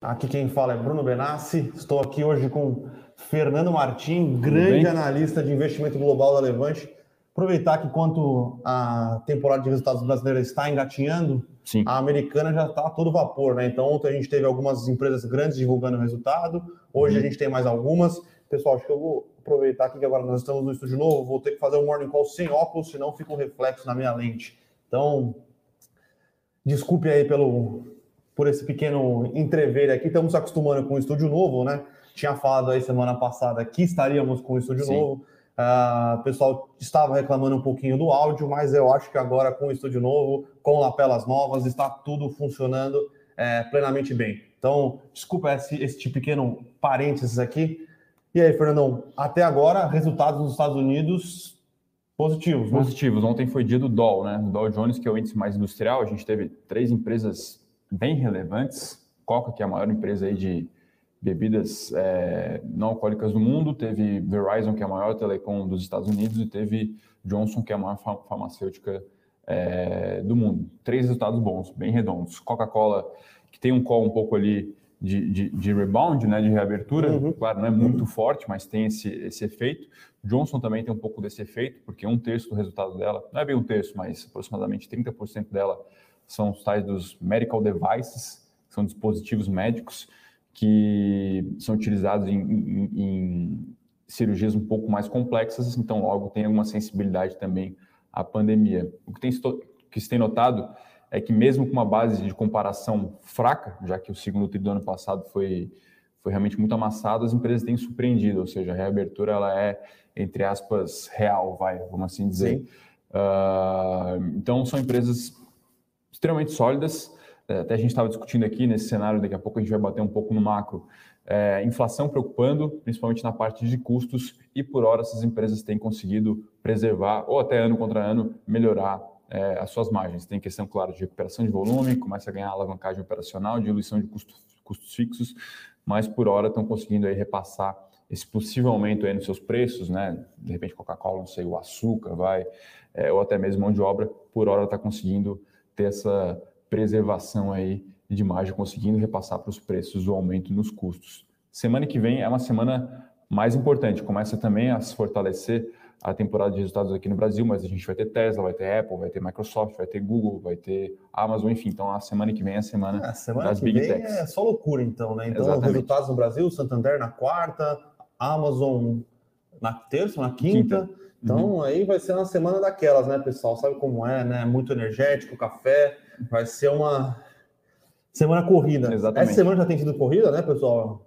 Aqui quem fala é Bruno Benassi. Estou aqui hoje com Fernando Martim, grande analista de investimento global da Levante. Aproveitar que enquanto a temporada de resultados brasileira está engatinhando, Sim. a americana já está a todo vapor, né? Então ontem a gente teve algumas empresas grandes divulgando o resultado, hoje uhum. a gente tem mais algumas. Pessoal, acho que eu vou aproveitar aqui que agora nós estamos no estúdio novo, vou ter que fazer um morning call sem óculos, senão fica um reflexo na minha lente. Então, desculpe aí pelo, por esse pequeno entrever aqui. Estamos acostumando com o estúdio novo, né? Tinha falado aí semana passada que estaríamos com o estúdio Sim. novo. Uh, o pessoal estava reclamando um pouquinho do áudio, mas eu acho que agora com o estúdio novo, com lapelas novas, está tudo funcionando é, plenamente bem. Então, desculpa esse, esse pequeno parênteses aqui. E aí, Fernandão, até agora, resultados nos Estados Unidos positivos. Né? Positivos. Ontem foi dia do Dow, né? O Dow Jones, que é o índice mais industrial. A gente teve três empresas bem relevantes. Coca, que é a maior empresa aí de bebidas é, não alcoólicas do mundo, teve Verizon, que é a maior telecom dos Estados Unidos, e teve Johnson, que é a maior farmacêutica é, do mundo. Três resultados bons, bem redondos. Coca-Cola, que tem um call um pouco ali de, de, de rebound, né, de reabertura, uhum. claro, não é muito uhum. forte, mas tem esse, esse efeito. Johnson também tem um pouco desse efeito, porque um terço do resultado dela, não é bem um terço, mas aproximadamente 30% dela são os tais dos medical devices, são dispositivos médicos que são utilizados em, em, em cirurgias um pouco mais complexas, então logo tem alguma sensibilidade também à pandemia. O que, tem, que se tem notado é que mesmo com uma base de comparação fraca, já que o segundo tri do ano passado foi, foi realmente muito amassado, as empresas têm surpreendido, ou seja, a reabertura ela é, entre aspas, real, vai, vamos assim dizer. Uh, então são empresas extremamente sólidas. É, até a gente estava discutindo aqui nesse cenário, daqui a pouco a gente vai bater um pouco no macro. É, inflação preocupando, principalmente na parte de custos, e por hora essas empresas têm conseguido preservar, ou até ano contra ano, melhorar é, as suas margens. Tem questão, claro, de recuperação de volume, começa a ganhar alavancagem operacional, diluição de custos, custos fixos, mas por hora estão conseguindo aí repassar esse possível aumento aí nos seus preços, né? De repente Coca-Cola, não sei, o açúcar vai, é, ou até mesmo mão de obra, por hora está conseguindo ter essa preservação aí de margem, conseguindo repassar para os preços o aumento nos custos. Semana que vem é uma semana mais importante, começa também a se fortalecer a temporada de resultados aqui no Brasil, mas a gente vai ter Tesla, vai ter Apple, vai ter Microsoft, vai ter Google, vai ter Amazon, enfim. Então a semana que vem é a semana, a semana das Big Techs. É só loucura, então, né? Então, Exatamente. resultados no Brasil, Santander na quarta, Amazon na terça, na quinta. quinta. Então uhum. aí vai ser uma semana daquelas, né, pessoal? Sabe como é, né? Muito energético, café. Vai ser uma semana corrida. Exatamente. Essa semana já tem sido corrida, né, pessoal?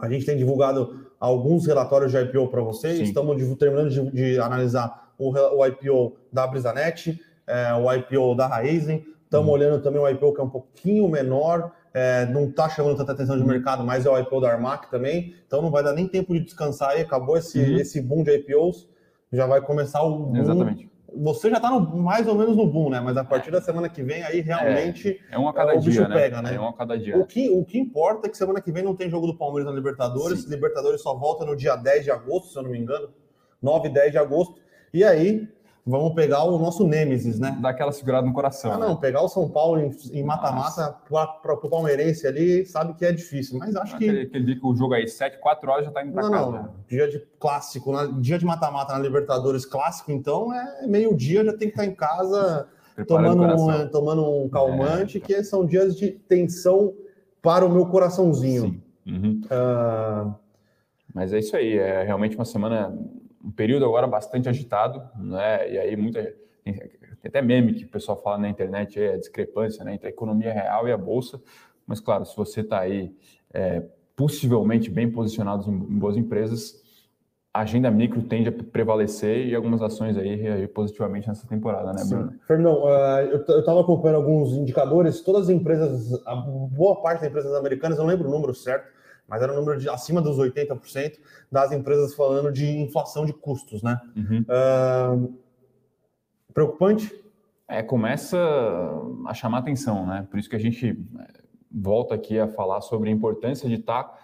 A gente tem divulgado alguns relatórios de IPO para vocês. Sim. Estamos terminando de, de analisar o, o, IPO da Brisanet, é, o IPO da Raizen. Estamos uhum. olhando também o IPO que é um pouquinho menor, é, não está chamando tanta atenção de uhum. mercado, mas é o IPO da Armac também. Então não vai dar nem tempo de descansar aí. Acabou esse, uhum. esse boom de IPOs já vai começar o boom. Exatamente. Você já está mais ou menos no boom, né? Mas a partir da semana que vem, aí realmente é, é um a cada o dia, bicho né? pega, né? É um a cada dia. O que, o que importa é que semana que vem não tem jogo do Palmeiras na Libertadores. Sim. Libertadores só volta no dia 10 de agosto, se eu não me engano. 9 e 10 de agosto. E aí, vamos pegar o nosso Nêmesis, né? Dar aquela segurada no coração. Ah, não, né? pegar o São Paulo em mata-mata para o palmeirense ali, sabe que é difícil, mas acho aquele, que. Aquele dia que o jogo aí, 7, 4 horas já tá indo para casa. Não, dia de clássico, dia de mata-mata na Libertadores clássico, então é meio-dia, já tem que estar em casa tomando um, tomando um calmante, é. que são dias de tensão para o meu coraçãozinho. Uhum. Uh... Mas é isso aí, é realmente uma semana um período agora bastante agitado, né? E aí muita tem, tem até meme que o pessoal fala na internet é a discrepância né, entre a economia real e a bolsa. Mas claro, se você está aí é, possivelmente bem posicionado em, em boas empresas, a agenda micro tende a prevalecer e algumas ações aí reagir positivamente nessa temporada, né, Bruno? Fernão, uh, eu estava acompanhando alguns indicadores, todas as empresas, a boa parte das empresas americanas, eu não lembro o número certo, mas era um número de acima dos 80% das empresas falando de inflação de custos, né? Uhum. Uh, preocupante? É, começa a chamar atenção, né? Por isso que a gente é, volta aqui a falar sobre a importância de estar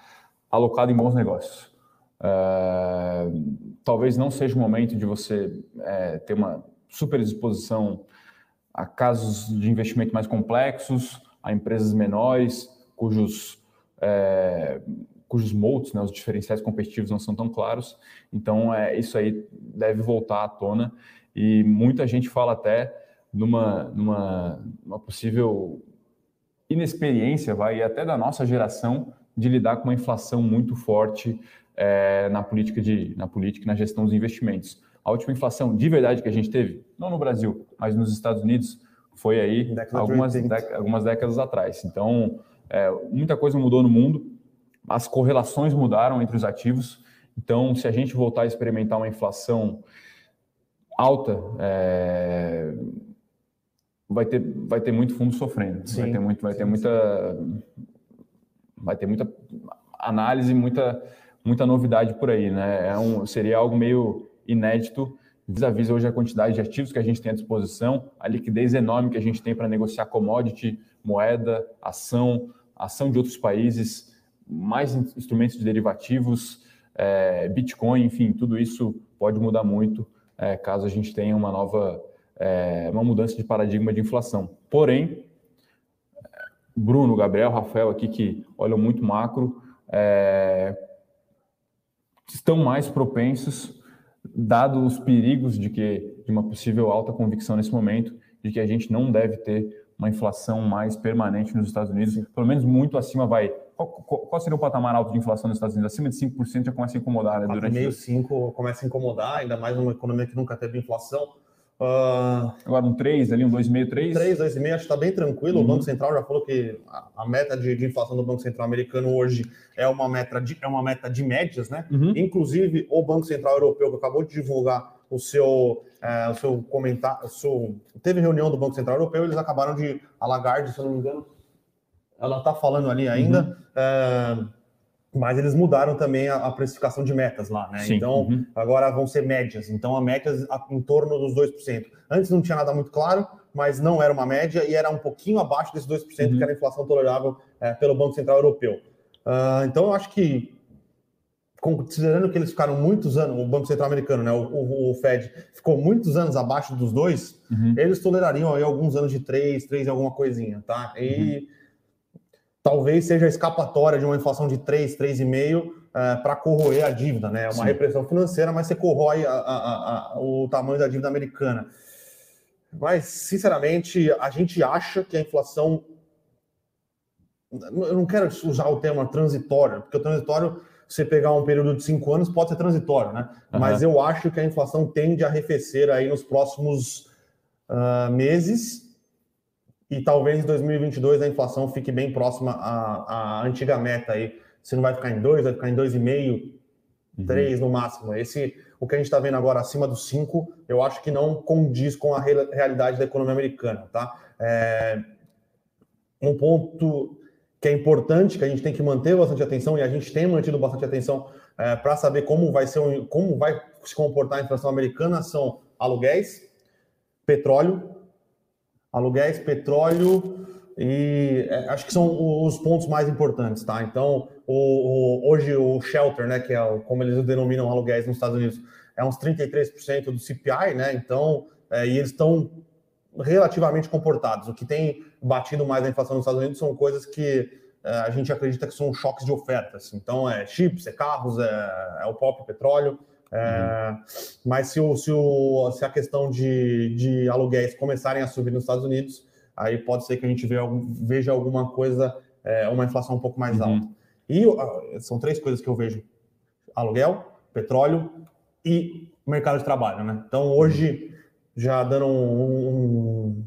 alocado em bons negócios. Uh, talvez não seja o momento de você é, ter uma super exposição a casos de investimento mais complexos, a empresas menores, cujos é, cujos moats, né, os diferenciais competitivos não são tão claros. Então, é, isso aí deve voltar à tona. E muita gente fala até numa, numa, numa possível inexperiência, vai até da nossa geração, de lidar com uma inflação muito forte é, na política de na política na gestão dos investimentos. A última inflação de verdade que a gente teve, não no Brasil, mas nos Estados Unidos, foi aí algumas, algumas décadas atrás. Então, é, muita coisa mudou no mundo, as correlações mudaram entre os ativos. Então, se a gente voltar a experimentar uma inflação alta, é, vai ter, vai ter muito fundo sofrendo. Sim, vai ter muito, vai sim, ter muita, vai ter muita análise, muita, muita novidade por aí, né? É um, seria algo meio inédito vis-à-vis hoje a quantidade de ativos que a gente tem à disposição, a liquidez enorme que a gente tem para negociar commodity, moeda, ação, ação de outros países, mais instrumentos de derivativos, é, Bitcoin, enfim, tudo isso pode mudar muito é, caso a gente tenha uma nova, é, uma mudança de paradigma de inflação. Porém, Bruno, Gabriel, Rafael aqui que olham muito macro, é, estão mais propensos, dado os perigos de que de uma possível alta convicção nesse momento, de que a gente não deve ter uma inflação mais permanente nos Estados Unidos, pelo menos muito acima vai qual, qual, seria o patamar alto de inflação nos Estados Unidos? Acima de 5% já começa a incomodar, né? Durante meio 5 começa a incomodar, ainda mais numa economia que nunca teve inflação. Uh, Agora um 3 ali, um 2,5, 3? 3, 2,5, acho que está bem tranquilo. Uhum. O Banco Central já falou que a, a meta de, de, inflação do Banco Central americano hoje é uma meta de, é uma meta de médias, né? Uhum. Inclusive, o Banco Central Europeu, que acabou de divulgar o seu, é, o seu comentário, seu, teve reunião do Banco Central Europeu, eles acabaram de, a Lagarde, se eu não me engano, ela está falando ali ainda, uhum. é, mas eles mudaram também a, a, precificação de metas lá, né? Sim. Então, uhum. agora vão ser médias. Então, a médias em torno dos 2%. Antes não tinha nada muito claro, mas não era uma média e era um pouquinho abaixo desses 2%, uhum. que era a inflação tolerável é, pelo Banco Central Europeu. Uh, então, eu acho que, considerando que eles ficaram muitos anos, o Banco Central Americano, né, o, o, o Fed, ficou muitos anos abaixo dos dois, uhum. eles tolerariam aí alguns anos de 3, 3 e alguma coisinha, tá? E uhum talvez seja a escapatória de uma inflação de 3, 3,5 é, para corroer a dívida, né? É uma Sim. repressão financeira, mas você corrói a, a, a, o tamanho da dívida americana. Mas, sinceramente, a gente acha que a inflação. Eu não quero usar o termo transitório, porque o transitório, você pegar um período de cinco anos, pode ser transitório, né? Uhum. Mas eu acho que a inflação tende a arrefecer aí nos próximos uh, meses e talvez em 2022 a inflação fique bem próxima à, à antiga meta aí. Se não vai ficar em 2, vai ficar em 2,5, 3 uhum. no máximo. Esse, o que a gente está vendo agora acima dos 5, eu acho que não condiz com a realidade da economia americana, tá? É, um ponto que é importante, que a gente tem que manter bastante atenção, e a gente tem mantido bastante atenção é, para saber como vai ser, como vai se comportar a inflação americana, são aluguéis, petróleo aluguéis, petróleo e é, acho que são os pontos mais importantes, tá? Então, o, o, hoje o shelter, né, que é o, como eles denominam aluguéis nos Estados Unidos, é uns 33% do CPI, né? Então, é, e eles estão relativamente comportados. O que tem batido mais a inflação nos Estados Unidos são coisas que é, a gente acredita que são choques de ofertas. Então, é chips, é carros, é, é o próprio petróleo. É, mas se, o, se, o, se a questão de, de aluguéis começarem a subir nos Estados Unidos, aí pode ser que a gente veja, veja alguma coisa, é, uma inflação um pouco mais uhum. alta. E são três coisas que eu vejo: aluguel, petróleo e mercado de trabalho. Né? Então, hoje, já dando um, um,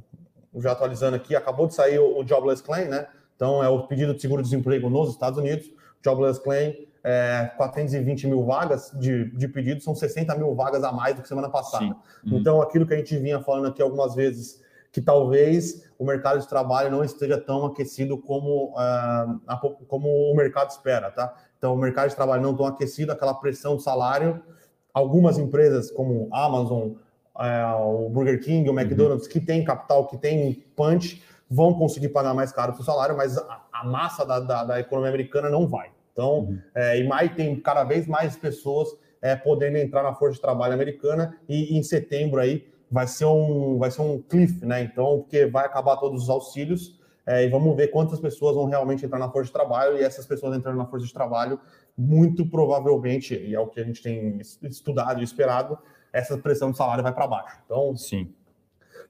já atualizando aqui, acabou de sair o, o Jobless Claim, né? Então, é o pedido de seguro-desemprego nos Estados Unidos. Jobless Claim é, 420 mil vagas de, de pedido, são 60 mil vagas a mais do que semana passada. Uhum. Então, aquilo que a gente vinha falando aqui algumas vezes, que talvez o mercado de trabalho não esteja tão aquecido como, uh, a, como o mercado espera, tá? Então, o mercado de trabalho não tão aquecido, aquela pressão de salário. Algumas empresas, como Amazon, uh, o Burger King, o uhum. McDonald's, uhum. que tem capital, que tem punch, vão conseguir pagar mais caro o seu salário, mas a, a massa da, da, da economia americana não vai. Então, uhum. é, e mais tem cada vez mais pessoas é, podendo entrar na força de trabalho americana e em setembro aí vai ser um vai ser um cliff, né? Então, porque vai acabar todos os auxílios é, e vamos ver quantas pessoas vão realmente entrar na força de trabalho, e essas pessoas entrando na força de trabalho, muito provavelmente, e é o que a gente tem estudado e esperado, essa pressão de salário vai para baixo. Então, sim.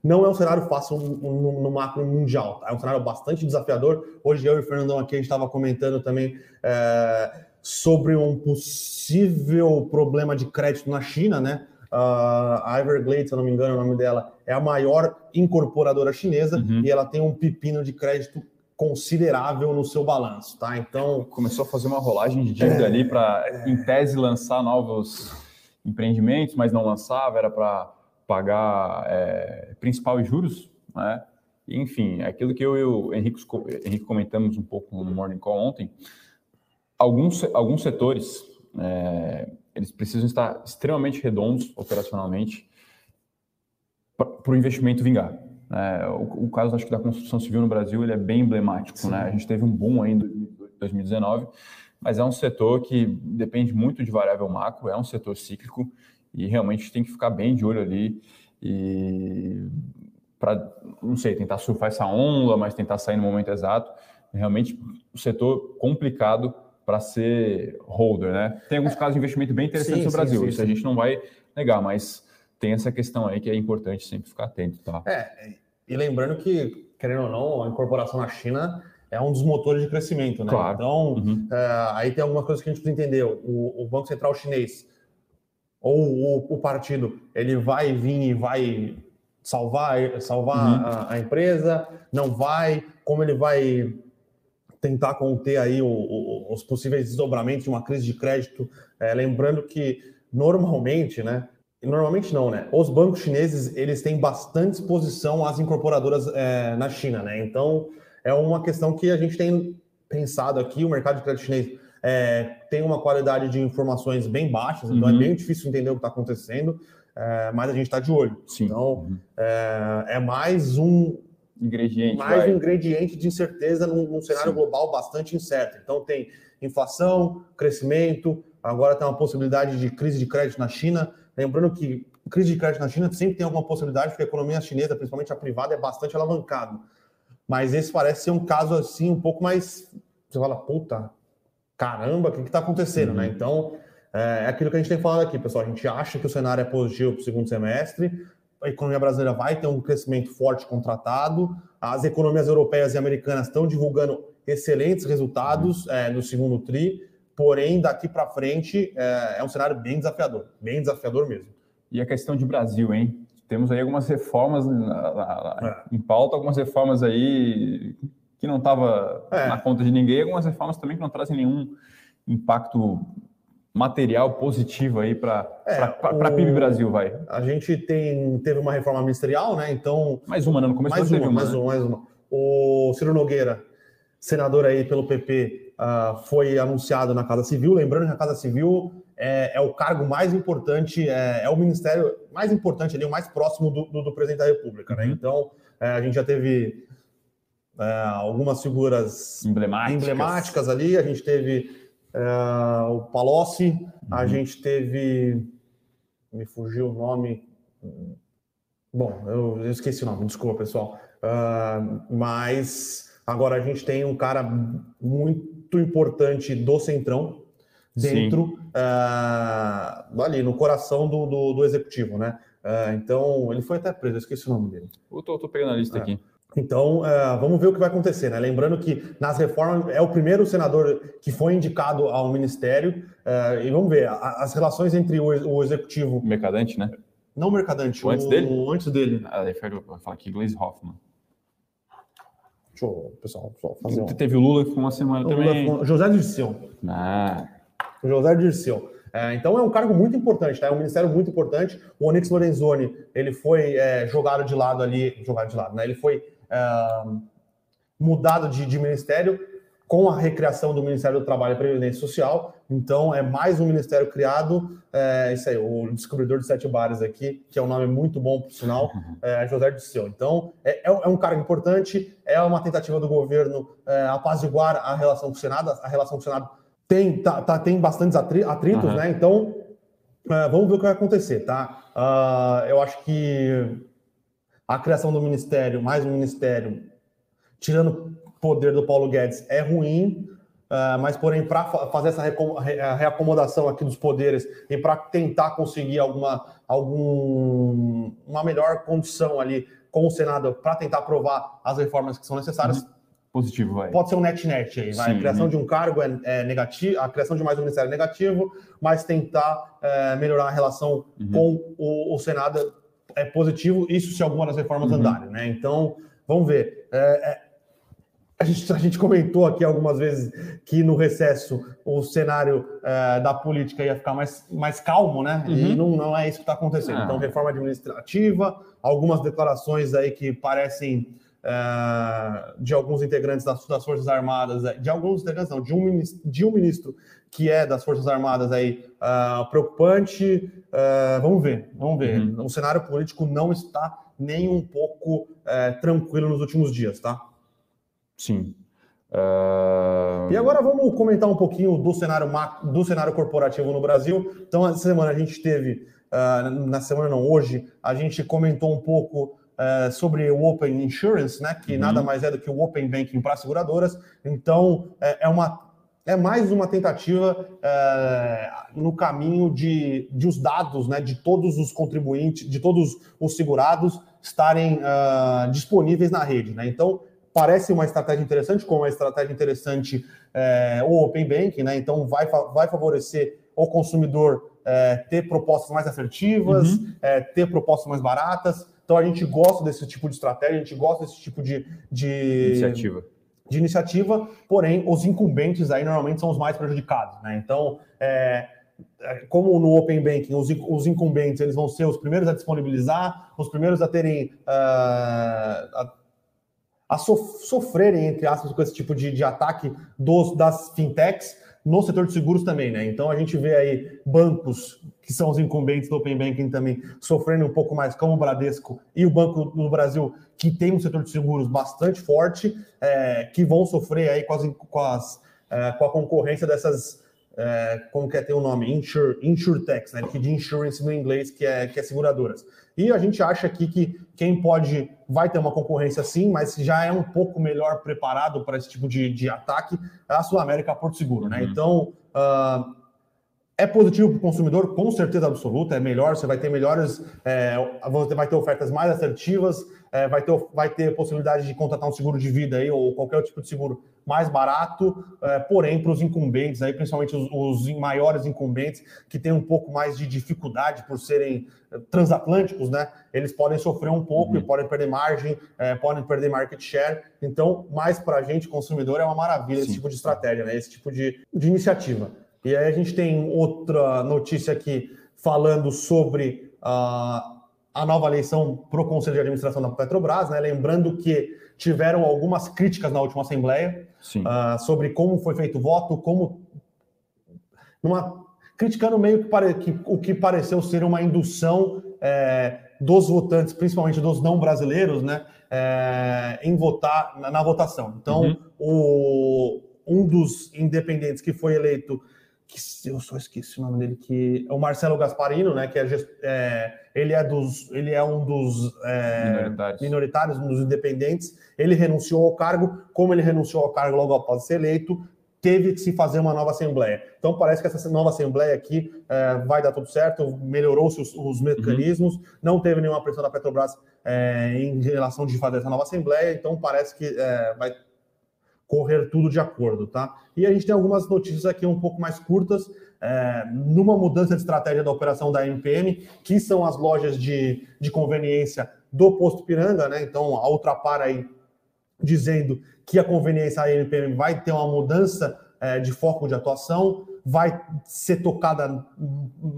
Não é um cenário fácil no, no macro mundial, tá? é um cenário bastante desafiador. Hoje eu e o Fernandão aqui a gente estava comentando também é, sobre um possível problema de crédito na China, né? Uh, a Everglades, se eu não me engano, o nome dela é a maior incorporadora chinesa uhum. e ela tem um pepino de crédito considerável no seu balanço, tá? Então começou a fazer uma rolagem de dívida é, ali para, é... em tese, lançar novos empreendimentos, mas não lançava, era para pagar é, principal e juros, né? Enfim, aquilo que eu e o Henrique, Henrique comentamos um pouco no Morning Call ontem, alguns, alguns setores, é, eles precisam estar extremamente redondos operacionalmente para o investimento vingar. É, o, o, caso, acho que da construção civil no Brasil, ele é bem emblemático. Né? A gente teve um boom aí em 2019, mas é um setor que depende muito de variável macro, é um setor cíclico, e realmente tem que ficar bem de olho ali e para, não sei, tentar surfar essa onda, mas tentar sair no momento exato. Realmente, o setor complicado para ser holder, né? Tem alguns casos de investimento bem interessantes sim, no Brasil, sim, sim, isso a gente não vai negar, mas tem essa questão aí que é importante sempre ficar atento, tá? É, e lembrando que, querendo ou não, a incorporação na China é um dos motores de crescimento, né? Claro. Então, uhum. é, aí tem algumas coisas que a gente precisa entender. O, o Banco Central chinês ou o, o, partido ele vai vir e vai salvar, salvar uhum. a, a, empresa, não vai, como ele vai tentar conter aí o, os possíveis desdobramentos de uma crise de crédito, é, lembrando que normalmente, né, normalmente não, né, os bancos chineses eles têm bastante exposição às incorporadoras é, na China, né, então é uma questão que a gente tem pensado aqui, o mercado de crédito chinês é, tem uma qualidade de informações bem baixas, então é uhum. é bem difícil entender o que está acontecendo, é, mas a gente está de olho. Sim. Então, uhum. é, é, mais um ingrediente, mais vai. um ingrediente de incerteza num, num cenário Sim. global bastante incerto. Então, tem inflação, crescimento, agora tem uma possibilidade de crise de crédito na China. Lembrando que crise de crédito na China sempre tem alguma possibilidade, porque a economia chinesa, principalmente a privada, é bastante alavancada. Mas esse parece ser um caso assim um pouco mais. Você fala, puta, caramba, o que está acontecendo, né? uhum. né? Então, é, é aquilo que a gente tem falado aqui, pessoal. A gente acha que o cenário é positivo para o segundo semestre, a economia brasileira vai ter um crescimento forte contratado, as economias europeias e americanas estão divulgando excelentes resultados uhum. é, no segundo TRI, porém, daqui para frente é, é um cenário bem desafiador, bem desafiador mesmo. E a questão de Brasil, hein? Temos aí algumas reformas na, na, é. em pauta, algumas reformas aí que não estava é. na conta de ninguém, algumas reformas também que não trazem nenhum impacto material positivo aí para é, a PIB Brasil, vai. A gente tem, teve uma reforma ministerial, né? Então. Mais uma, né? No começo mais uma, uma, mais né? uma, mais uma. O Ciro Nogueira, senador aí pelo PP, uh, ah, foi anunciado na Casa Civil. Lembrando que a Casa Civil é, é o cargo mais importante, é, é, o ministério mais importante ali, o mais próximo do, do, do presidente da República, né? Uhum. Então, é, a gente já teve é, algumas figuras emblemáticas. emblemáticas. ali. A gente teve é, o Palocci, uhum. a gente teve. Me fugiu o nome. Bom, eu, eu esqueci o nome, desculpa, pessoal. Uh, mas agora a gente tem um cara muito importante do Centrão dentro uh, ali no coração do, do, do executivo, né? Uh, então ele foi até preso, eu esqueci o nome dele. Eu tô, tô pegando a lista é. aqui. Então, uh, vamos ver o que vai acontecer, né? Lembrando que nas reformas é o primeiro senador que foi indicado ao ministério, uh, e vamos ver a, as relações entre o, o, executivo. Mercadante, né? Não mercadante, o, antes dele? O, antes dele. Ah, vai falar aqui Glaze Hoffman. Deixa eu, pessoal, pessoal fazer um... Teve o Lula que foi uma semana o também. Lula, José Dirceu. Ah. José Dirceu. É, então é um cargo muito importante, tá? É um ministério muito importante. O Onyx Lorenzoni, ele foi é, jogado de lado ali, jogado de lado, né? Ele foi mudado de, de, ministério com a recriação do Ministério do Trabalho e Previdência Social. Então, é mais um ministério criado. É, isso aí, o descobridor de sete bares aqui, que é um nome muito bom, por sinal, é José Disseu. Então, é, é, é um cargo importante, é uma tentativa do governo é, apaziguar a relação com o Senado. A relação com o Senado tem, tá, tá tem bastantes atritos, uhum. né? Então, é, vamos ver o que vai acontecer, tá? Uh, eu acho que a criação do ministério, mais um ministério, tirando poder do Paulo Guedes, é ruim. Uh, mas, porém, para fazer essa reacomodação aqui dos poderes e para tentar conseguir alguma algum, uma melhor condição ali com o Senado para tentar aprovar as reformas que são necessárias, uhum positivo, vai. Pode ser um net-net aí, vai. Sim, a criação de um cargo é, é negativo, a criação de mais um ministério é negativo, mas tentar é, melhorar a relação uhum. com o, o, Senado é positivo, isso se alguma das reformas uhum. andarem, né? Então, vamos ver. É, é, a, gente, a gente comentou aqui algumas vezes que no recesso o cenário é, da política ia ficar mais, mais calmo, né? Uhum. E não, não é isso que está acontecendo. Ah. Então, reforma administrativa, algumas declarações aí que parecem uh, de alguns integrantes das, das, Forças Armadas, eh, de alguns integrantes, não, de um, ministro, de um ministro que é das Forças Armadas aí uh, preocupante. Uh, vamos ver, vamos ver. Uhum. O cenário político não está nem um pouco tranquilo nos últimos dias, tá? Sim. Uh... E agora vamos comentar um pouquinho do cenário do cenário corporativo no Brasil. Então, essa semana a gente teve, uh, na semana não, hoje, a gente comentou um pouco uh, sobre o Open Insurance, né, que uhum. nada mais é do que o Open Banking para seguradoras. Então, é, é, uma, é mais uma tentativa é, no caminho de, de os dados né, de todos os contribuintes, de todos os segurados estarem uh, disponíveis na rede. Né? Então, parece uma estratégia interessante, como uma estratégia interessante é, o Open Banking, né? então vai, vai favorecer o consumidor é, ter propostas mais assertivas, uhum. é, ter propostas mais baratas. Então a gente gosta desse tipo de estratégia, a gente gosta desse tipo de, de iniciativa. De iniciativa, porém, os incumbentes aí normalmente são os mais prejudicados, né? Então, é, é como no Open Banking, os, os, incumbentes eles vão ser os primeiros a disponibilizar, os primeiros a terem uh, a, a sofrerem, entre aspas, com esse tipo de, de ataque dos, das fintechs no setor de seguros também, né? Então a gente vê aí bancos que são os incumbentes do Open Banking também sofrendo um pouco mais, como o Bradesco e o Banco do Brasil, que tem um setor de seguros bastante forte, é, que vão sofrer aí com, as, com, as, é, com a concorrência dessas, é, como que é ter o nome? Insure, InsurTechs, né? Que de insurance no inglês, que é, que é seguradoras. E a gente acha aqui que quem pode vai ter uma concorrência sim, mas já é um pouco melhor preparado para esse tipo de, de ataque a Sul América Porto Seguro, né? Uhum. Então uh, é positivo para o consumidor, com certeza absoluta, é melhor, você vai ter melhores, é, você vai ter ofertas mais assertivas, é, vai, ter, vai ter possibilidade de contratar um seguro de vida aí, ou qualquer tipo de seguro mais barato, é, porém, para os incumbentes, aí, principalmente os, os, maiores incumbentes, que têm um pouco mais de dificuldade por serem é, transatlânticos, né? Eles podem sofrer um pouco uhum. e podem perder margem, é, podem perder market share. Então, mais para a gente, consumidor, é uma maravilha Sim. esse tipo de estratégia, né? Esse tipo de, de iniciativa. E aí a gente tem outra notícia aqui falando sobre uh, a nova eleição para o Conselho de Administração da Petrobras, né? Lembrando que tiveram algumas críticas na última Assembleia uh, sobre como foi feito o voto, como. Numa, criticando meio que, pare, que, o que pareceu ser uma indução é, dos votantes, principalmente dos não brasileiros, né, é, em votar na, na votação. Então, uhum. o, um dos independentes que foi eleito eu só esqueci o nome dele, que é o Marcelo Gasparino, né? Que é, é ele é dos, ele é um dos é, minoritários. minoritários, um dos independentes. Ele renunciou ao cargo, como ele renunciou ao cargo logo após ser eleito, teve que se fazer uma nova assembleia. Então parece que essa nova assembleia aqui é, vai dar tudo certo, melhorou-se os, os, mecanismos, uhum. não teve nenhuma pressão da Petrobras é, em relação de fazer essa nova assembleia, então parece que é, vai correr tudo de acordo, tá? E a gente tem algumas notícias aqui um pouco mais curtas, é, numa mudança de estratégia da operação da MPM, que são as lojas de, de conveniência do posto Piranga, né? Então, a Ultrapar aí dizendo que a conveniência da MPM vai ter uma mudança é, de foco de atuação, vai ser tocada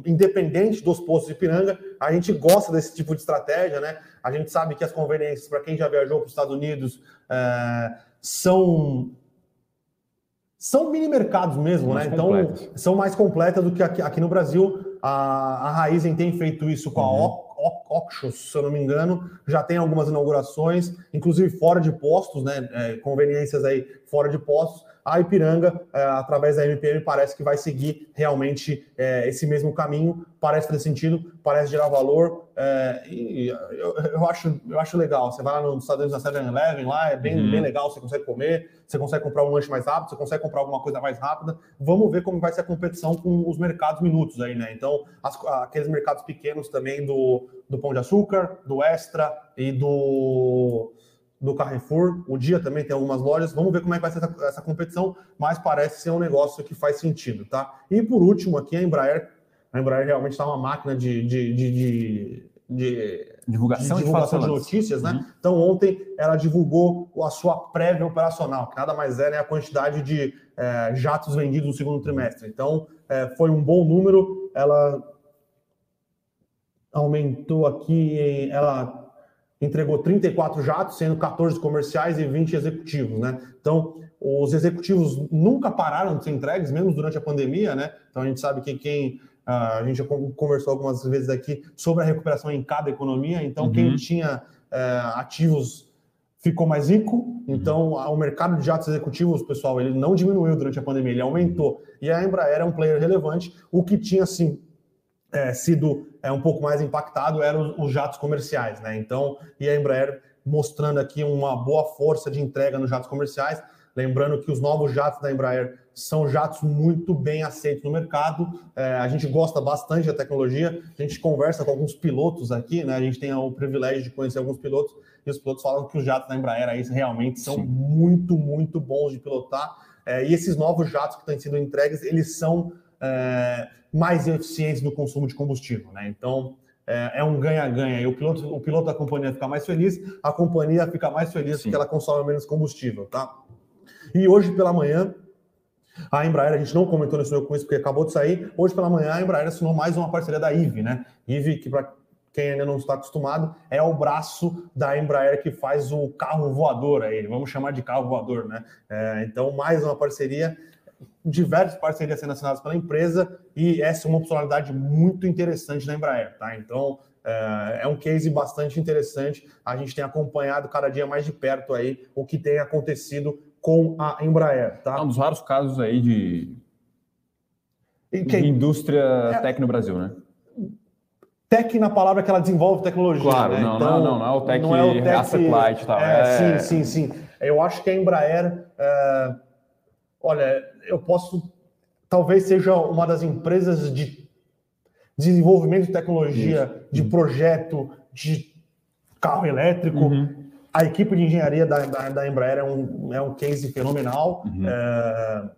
independente dos postos de Piranga. A gente gosta desse tipo de estratégia, né? A gente sabe que as conveniências, para quem já viajou para os Estados Unidos, é, são são mini mercados mesmo, mais né? Então são mais completas do que aqui, aqui no Brasil. A, a Raizen tem feito isso com uhum. a Oxos, se eu não me engano, já tem algumas inaugurações, inclusive fora de postos, né? É, conveniências aí fora de postos. A Ipiranga, é, através da MPM, parece que vai seguir realmente é, esse mesmo caminho, parece fazer sentido, parece gerar valor, é, e eu, eu, acho, eu acho legal. Você vai lá nos Estados Unidos na 7-Eleven, lá é bem, uhum. bem legal, você consegue comer, você consegue comprar um lanche mais rápido, você consegue comprar alguma coisa mais rápida. Vamos ver como vai ser a competição com os mercados minutos aí, né? Então, as, aqueles mercados pequenos também do, do Pão de Açúcar, do Extra e do do Carrefour. O dia também tem algumas lojas. Vamos ver como é que vai ser essa, essa competição, mas parece ser um negócio que faz sentido, tá? E por último, aqui a Embraer. A Embraer realmente está uma máquina de, de, de, de divulgação, de, divulgação de notícias, né? Uhum. Então ontem ela divulgou a sua prévia operacional, que nada mais é né, a quantidade de é, jatos vendidos no segundo trimestre. Então é, foi um bom número. Ela aumentou aqui, ela entregou 34 jatos, sendo 14 comerciais e 20 executivos, né? Então, os executivos nunca pararam de ser entregues, mesmo durante a pandemia, né? Então, a gente sabe que quem... Uh, a gente já conversou algumas vezes aqui sobre a recuperação em cada economia. Então, uhum. quem tinha uh, ativos ficou mais rico. Então, uhum. o mercado de jatos executivos, pessoal, ele não diminuiu durante a pandemia, ele aumentou. E a Embraer é um player relevante. O que tinha, assim, é, sido é, um pouco mais impactado eram os, os jatos comerciais, né? Então, e a Embraer mostrando aqui uma boa força de entrega nos jatos comerciais. Lembrando que os novos jatos da Embraer são jatos muito bem aceitos no mercado. É, a gente gosta bastante da tecnologia. A gente conversa com alguns pilotos aqui, né? A gente tem o privilégio de conhecer alguns pilotos e os pilotos falam que os jatos da Embraer aí realmente são Sim. muito, muito bons de pilotar. É, e esses novos jatos que têm sido entregues, eles são é, mais eficientes no consumo de combustível. Né? Então, é, é um ganha-ganha. O piloto, o piloto da companhia fica mais feliz, a companhia fica mais feliz Sim. porque ela consome menos combustível. Tá? E hoje pela manhã, a Embraer, a gente não comentou nesse meu com isso porque acabou de sair. Hoje pela manhã, a Embraer assinou mais uma parceria da IVE, né? IVE, que para quem ainda não está acostumado, é o braço da Embraer que faz o carro voador aí, vamos chamar de carro voador, né? É, então, mais uma parceria diversas parcerias sendo assinadas pela empresa e essa é uma opcionalidade muito interessante da Embraer, tá? Então, é, é um case bastante interessante. A gente tem acompanhado cada dia mais de perto aí o que tem acontecido com a Embraer, tá? É um dos raros casos aí de, de indústria é... tech no Brasil, né? Tech na palavra que ela desenvolve tecnologia. Claro, né? não, então, não, não, não, é o tech, não é o tech asset light e tal. É, é... Sim, sim, sim. Eu acho que a Embraer, é... olha, eu posso, talvez seja uma das empresas de desenvolvimento de tecnologia, Isso. de uhum. projeto, de carro elétrico. Uhum. A equipe de engenharia da, da, da, Embraer é um, é um case fenomenal. Uhum. É,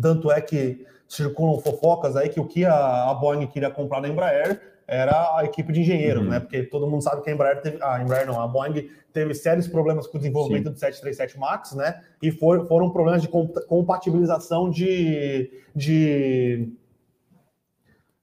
tanto é que circulam fofocas aí que o que a, a Boeing queria comprar da Embraer era a equipe de engenheiros, uhum. né? Porque todo mundo sabe que a Embraer teve, a Embraer não, a Boeing teve sérios problemas com o desenvolvimento Sim. do 737 Max, né? E for, foram problemas de compatibilização de, de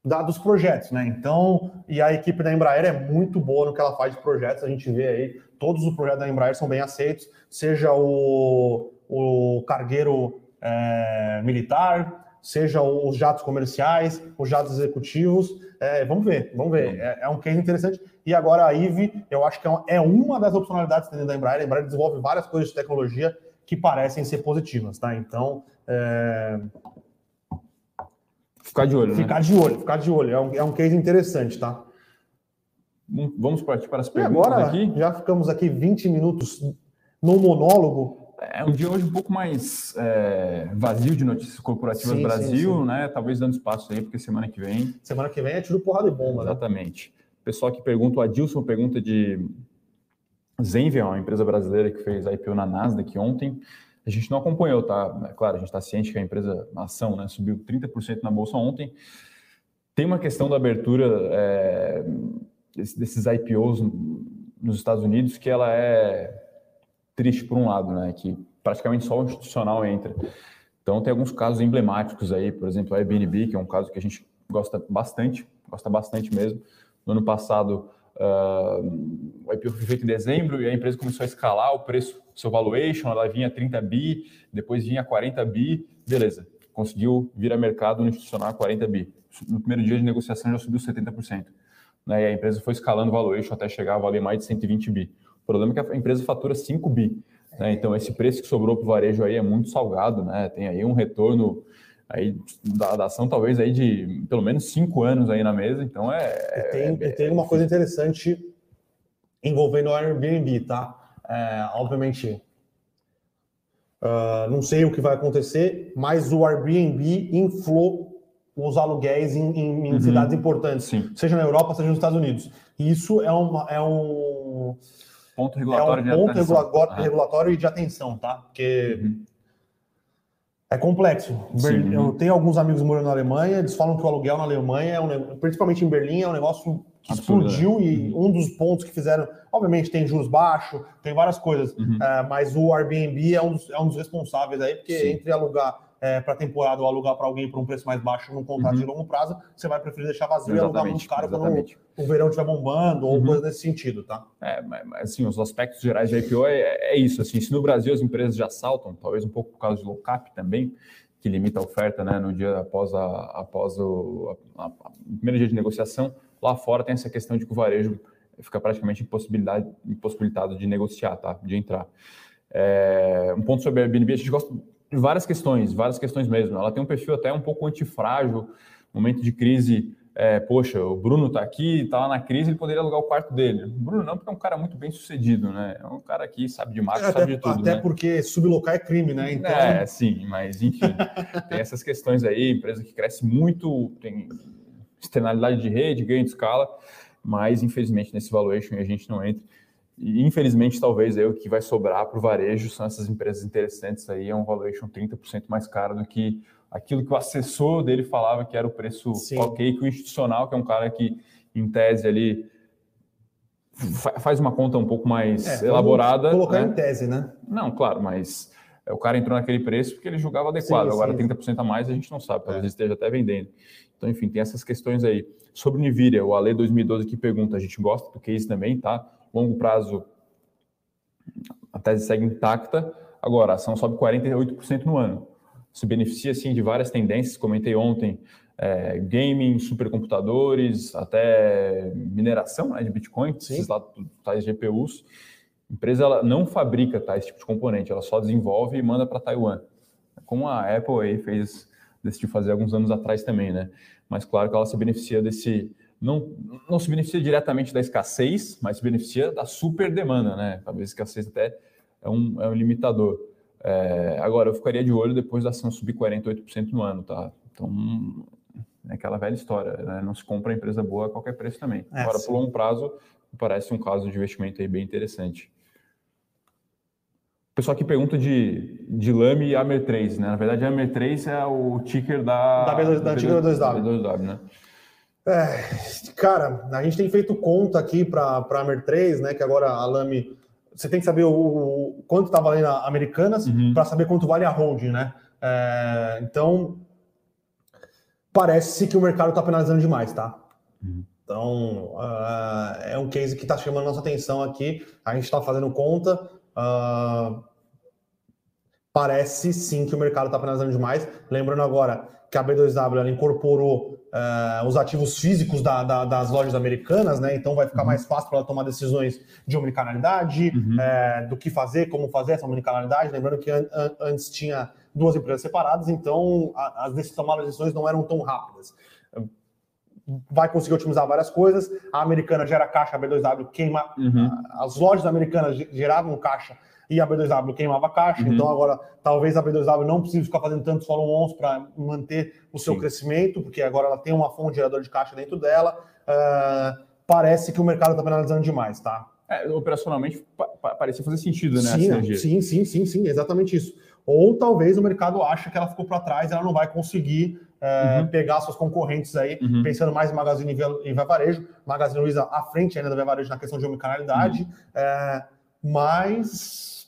da, dos projetos, né? Então, e a equipe da Embraer é muito boa no que ela faz de projetos. A gente vê aí, todos os projetos da Embraer são bem aceitos, seja o, o cargueiro é, militar, seja os jatos comerciais, os jatos executivos. É, vamos ver, vamos ver. É, é, um case interessante. E agora a IVE, eu acho que é uma das opcionalidades da Embraer. A Embraer desenvolve várias coisas de tecnologia que parecem ser positivas, tá? Então. É... Ficar de olho. Ficar né? de olho, ficar de olho. É um, é um case interessante, tá? Vamos partir para as perguntas e agora, aqui. Já ficamos aqui 20 minutos no monólogo é um dia hoje um pouco mais é, vazio de notícias corporativas sim, Brasil, sim, sim. né? Talvez dando espaço aí, porque semana que vem. Semana que vem é tiro porrada e bomba, né? Exatamente. Né? Pessoal que pergunta, o Adilson pergunta de Zenvia, uma empresa brasileira que fez IPO na Nasdaq ontem. A gente não acompanhou, tá? É claro, a gente está ciente que a empresa, a ação, né, subiu 30% na bolsa ontem. Tem uma questão da abertura é, desses IPOs nos Estados Unidos que ela é triste por um lado, né? Que praticamente só o institucional entra. Então tem alguns casos emblemáticos aí, por exemplo, a Airbnb, que é um caso que a gente gosta bastante, gosta bastante mesmo. No ano passado, uh, o IPO foi feito em dezembro e a empresa começou a escalar o preço, seu valuation, ela vinha 30 bi, depois vinha 40 bi, beleza, conseguiu vir a mercado no institucional a 40 bi. No primeiro dia de negociação já subiu 70%. Né, e a empresa foi escalando o valuation até chegar a valer mais de 120 bi. O problema é que a empresa fatura 5 bi. Né? Então, esse preço que sobrou para o varejo aí é muito salgado, né? Tem aí um retorno aí da, da, ação talvez aí de pelo menos cinco anos aí na mesa, então é... E tem, é, tem uma coisa interessante envolvendo o Airbnb, tá? É, obviamente, uh, não sei o que vai acontecer, mas o Airbnb inflou os aluguéis em, em, em uhum. cidades importantes, Sim. seja na Europa, seja nos Estados Unidos. E isso é, uma, é um ponto regulatório, é um ponto regulatório, uhum. regulatório e de atenção, tá? Porque uhum. é complexo. Sim. Eu tenho alguns amigos morando na Alemanha, eles falam que o aluguel na Alemanha, é um, principalmente em Berlim, é um negócio que Absurdo, explodiu né? e uhum. um dos pontos que fizeram, obviamente tem juros baixos, tem várias coisas, uhum. uh, mas o Airbnb é um, dos, é um dos responsáveis aí, porque Sim. entre alugar é, para temporada ou alugar para alguém por um preço mais baixo num contrato uhum. de longo prazo, você vai preferir deixar vazio exatamente, e alugar muito caro exatamente. quando o verão estiver bombando ou uhum. coisa nesse sentido, tá? É, mas assim, os aspectos gerais da IPO é, é, isso, assim, se no Brasil as empresas já saltam, talvez um pouco por causa de low cap também, que limita a oferta, né, no dia após a, após o a, a, a primeiro dia de negociação, lá fora tem essa questão de que o varejo fica praticamente impossibilidade, impossibilitado de negociar, tá? De entrar. É, um ponto sobre a Airbnb, a gente gosta várias questões, várias questões mesmo. Ela tem um perfil até um pouco antifrágil, momento de crise. É, poxa, o Bruno está aqui, está lá na crise, ele poderia alugar o quarto dele. O Bruno não, porque é um cara muito bem sucedido, né? É um cara que sabe de marketing, sabe de tudo. Até né? porque sublocar é crime, né? Então... É, sim, mas enfim, tem essas questões aí, empresa que cresce muito, tem externalidade de rede, ganho de escala, mas infelizmente nesse valuation a gente não entra. E infelizmente, talvez aí, o que vai sobrar para o varejo são essas empresas interessantes aí, é um valuation 30% mais caro do que aquilo que o assessor dele falava que era o preço Sim. ok, que o institucional, que é um cara que, em tese, ali faz uma conta um pouco mais é, elaborada. Colocar né? em tese, né? Não, claro, mas o cara entrou naquele preço porque ele julgava adequado. Sim, Agora, sim. 30% a mais a gente não sabe, talvez é. esteja até vendendo. Então, enfim, tem essas questões aí. Sobre o Nvidia, o Ale 2012 que pergunta, a gente gosta do case também, tá? Longo prazo, a tese segue intacta. Agora, a ação sobe 48% no ano. Se beneficia, sim, de várias tendências, comentei ontem, é, gaming, supercomputadores, até mineração né, de Bitcoin, sim. esses lá tais GPUs. A empresa ela não fabrica tá, esse tipo de componente, ela só desenvolve e manda para Taiwan. Como a Apple aí fez, decidiu fazer alguns anos atrás também, né? Mas claro que ela se beneficia desse, não, não se beneficia diretamente da escassez, mas se beneficia da super demanda, né? Talvez a escassez até é um, é um limitador. É, agora, eu ficaria de olho depois da ação subir 48% no ano, tá? Então, é aquela velha história, né? Não se compra empresa boa a qualquer preço também. É, agora, sim. por longo prazo, parece um caso de investimento aí bem interessante. O pessoal aqui pergunta de, de LAME e AMER3, né? Na verdade, a AMER3 é o ticker da... Da, B2, da, da ticker 2W. B2W, né? É, cara, a gente tem feito conta aqui para a Amer 3, né? Que agora a Lame. Você tem que saber o, o quanto está valendo a Americanas uhum. para saber quanto vale a holding, né? É, então, parece que o mercado está penalizando demais, tá? Uhum. Então, uh, é um case que está chamando nossa atenção aqui. A gente está fazendo conta. Uh, parece sim que o mercado está penalizando demais. Lembrando agora que a B2W incorporou uh, os ativos físicos da, da, das lojas americanas, né? Então vai ficar uhum. mais fácil para ela tomar decisões de omnicanalidade, uhum. uh, do que fazer, como fazer essa omnicanalidade. Lembrando que an an antes tinha duas empresas separadas, então a, as tomadas de decisões não eram tão rápidas. Vai conseguir otimizar várias coisas. A americana gera caixa, a B2W queima. Uhum. As lojas americanas geravam caixa e a B2W queimava caixa. Uhum. Então agora talvez a B2W não precise ficar fazendo tantos follow-ons para manter o seu Sim. crescimento, porque agora ela tem uma fonte de gerador de caixa dentro dela. Uh, parece que o mercado está penalizando demais, tá? É, operacionalmente parecia fazer sentido, né? Sim, sim, sim, sim, sim, exatamente isso. Ou talvez o mercado acha que ela ficou para trás, ela não vai conseguir é, uhum. pegar suas concorrentes aí, uhum. pensando mais em Magazine e Via Varejo, Magazine Luiza à frente ainda da Via Varejo na questão de omnicanalidade, uhum. é, mas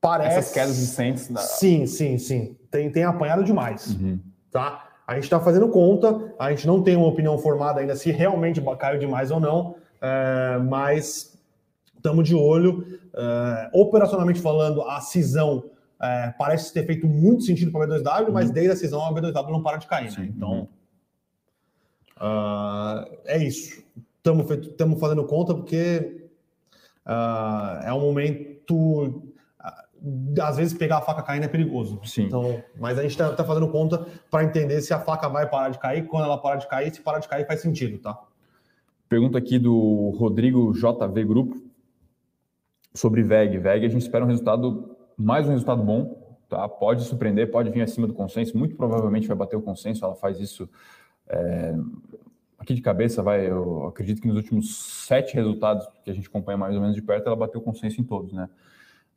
Parece. Essas quedas recentes. Da... Sim, sim, sim. Tem, tem apanhado demais. Uhum. Tá? A gente está fazendo conta, a gente não tem uma opinião formada ainda se realmente caiu demais ou não, é, mas estamos de olho. É, operacionalmente falando, a cisão é, parece ter feito muito sentido para a B2W, uhum. mas desde a cisão a B2W não para de cair. Né? Então, uh, é isso. Estamos fazendo conta porque uh, é um momento às vezes pegar a faca caindo é perigoso. Sim. Então, mas a gente está tá fazendo conta para entender se a faca vai parar de cair, quando ela parar de cair, se parar de cair faz sentido, tá? Pergunta aqui do Rodrigo JV Grupo sobre VEG. VEG, a gente espera um resultado, mais um resultado bom, tá? Pode surpreender, pode vir acima do consenso, muito provavelmente vai bater o consenso, ela faz isso é, aqui de cabeça, vai, eu acredito que nos últimos sete resultados que a gente acompanha mais ou menos de perto, ela bateu o consenso em todos, né?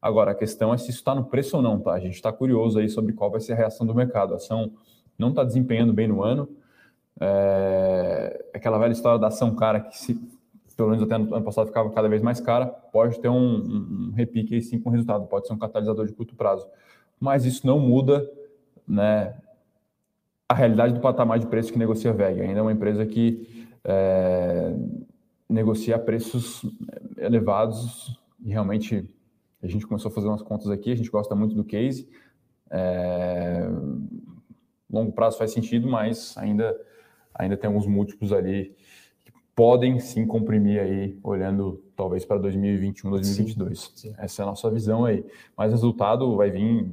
Agora, a questão é se isso está no preço ou não, tá? A gente está curioso aí sobre qual vai ser a reação do mercado. A ação não está desempenhando bem no ano. É... Aquela velha história da ação cara que, se, pelo menos até no ano passado, ficava cada vez mais cara, pode ter um, um, um repique aí sim com resultado, pode ser um catalisador de curto prazo. Mas isso não muda né, a realidade do patamar de preço que negocia a VEG. Ainda é uma empresa que é, negocia preços elevados e realmente a gente começou a fazer umas contas aqui, a gente gosta muito do case. É, longo prazo faz sentido, mas ainda, ainda tem alguns múltiplos ali que podem sim comprimir aí, olhando talvez para 2021, 2022. Sim, sim. Essa é a nossa visão aí. Mas resultado vai vir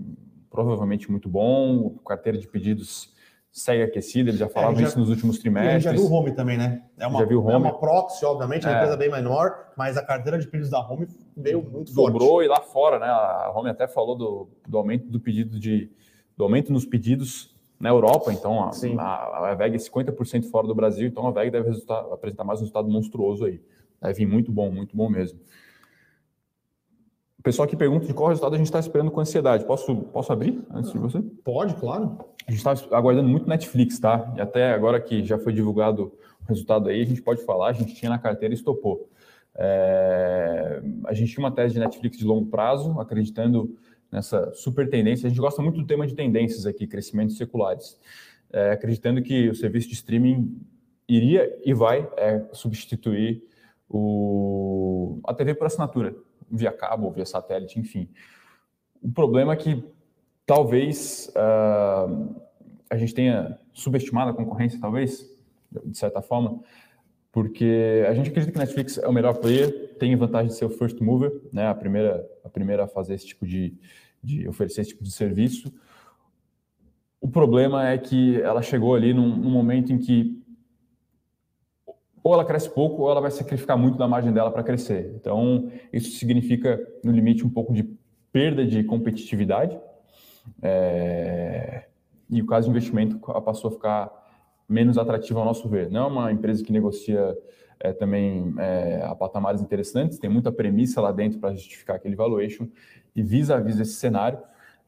provavelmente muito bom, carteira de pedidos segue aquecida, ele já falava é, já, isso nos últimos trimestres. a gente já viu o Home também, né? É uma, já viu home. é uma proxy, obviamente, é uma empresa bem menor, mas a carteira de pedidos da Home veio muito Dobrou forte. E lá fora, né? A Home até falou do, do aumento do pedido de do aumento nos pedidos na Europa, então a, a, a VEG é 50% fora do Brasil, então a VEG deve resultar, apresentar mais um resultado monstruoso aí. Deve vir muito bom, muito bom mesmo. O pessoal que pergunta de qual resultado a gente está esperando com ansiedade. Posso, posso abrir antes de você? Pode, claro. A gente está aguardando muito Netflix, tá? E até agora que já foi divulgado o resultado aí, a gente pode falar, a gente tinha na carteira e estopou. É... A gente tinha uma tese de Netflix de longo prazo, acreditando nessa super tendência. A gente gosta muito do tema de tendências aqui, crescimentos seculares. É, acreditando que o serviço de streaming iria e vai é, substituir o... a TV por assinatura via cabo, via satélite, enfim. O problema é que talvez uh, a gente tenha subestimado a concorrência, talvez, de certa forma, porque a gente acredita que Netflix é o melhor player, tem vantagem de ser o first mover, né, a primeira, a primeira a fazer esse tipo de, de oferecer esse tipo de serviço. O problema é que ela chegou ali num, num momento em que ou ela cresce pouco ou ela vai sacrificar muito da margem dela para crescer. Então, isso significa, no limite, um pouco de perda de competitividade. É... E o caso de investimento passou a ficar menos atrativo ao nosso ver. Não é uma empresa que negocia é, também é, a patamares interessantes, tem muita premissa lá dentro para justificar aquele valuation, e vis-a-vis esse cenário,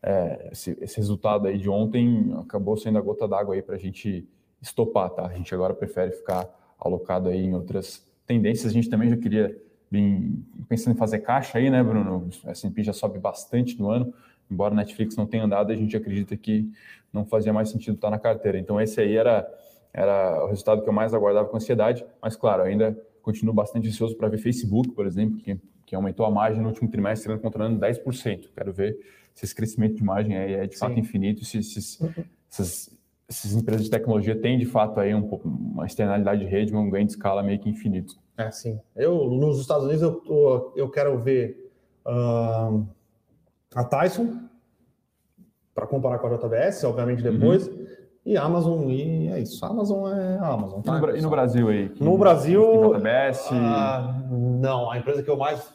é, esse, esse, resultado aí de ontem acabou sendo a gota d'água aí para a gente estopar, tá? A gente agora prefere ficar alocado aí em outras tendências. A gente também já queria vir pensando em fazer caixa aí, né, Bruno? O S&P já sobe bastante no ano, embora a Netflix não tenha andado, a gente acredita que não fazia mais sentido estar na carteira. Então esse aí era era o resultado que eu mais aguardava com ansiedade, mas claro, ainda continuo bastante ansioso para ver Facebook, por exemplo, que, que aumentou a margem no último trimestre, controlando 10%. Quero ver se esse crescimento de margem é, é de Sim. fato infinito, se esses, essas essas empresas de tecnologia têm de fato aí um, uma externalidade de rede, um ganho de escala meio que infinito. É, sim. Eu, nos Estados Unidos, eu, eu quero ver uh, a Tyson, para comparar com a JBS, obviamente depois, uhum. E Amazon, e é isso. Amazon é Amazon. Tá? E, no, e no Brasil aí? No Brasil. JBS? Uh, não, a empresa que eu mais.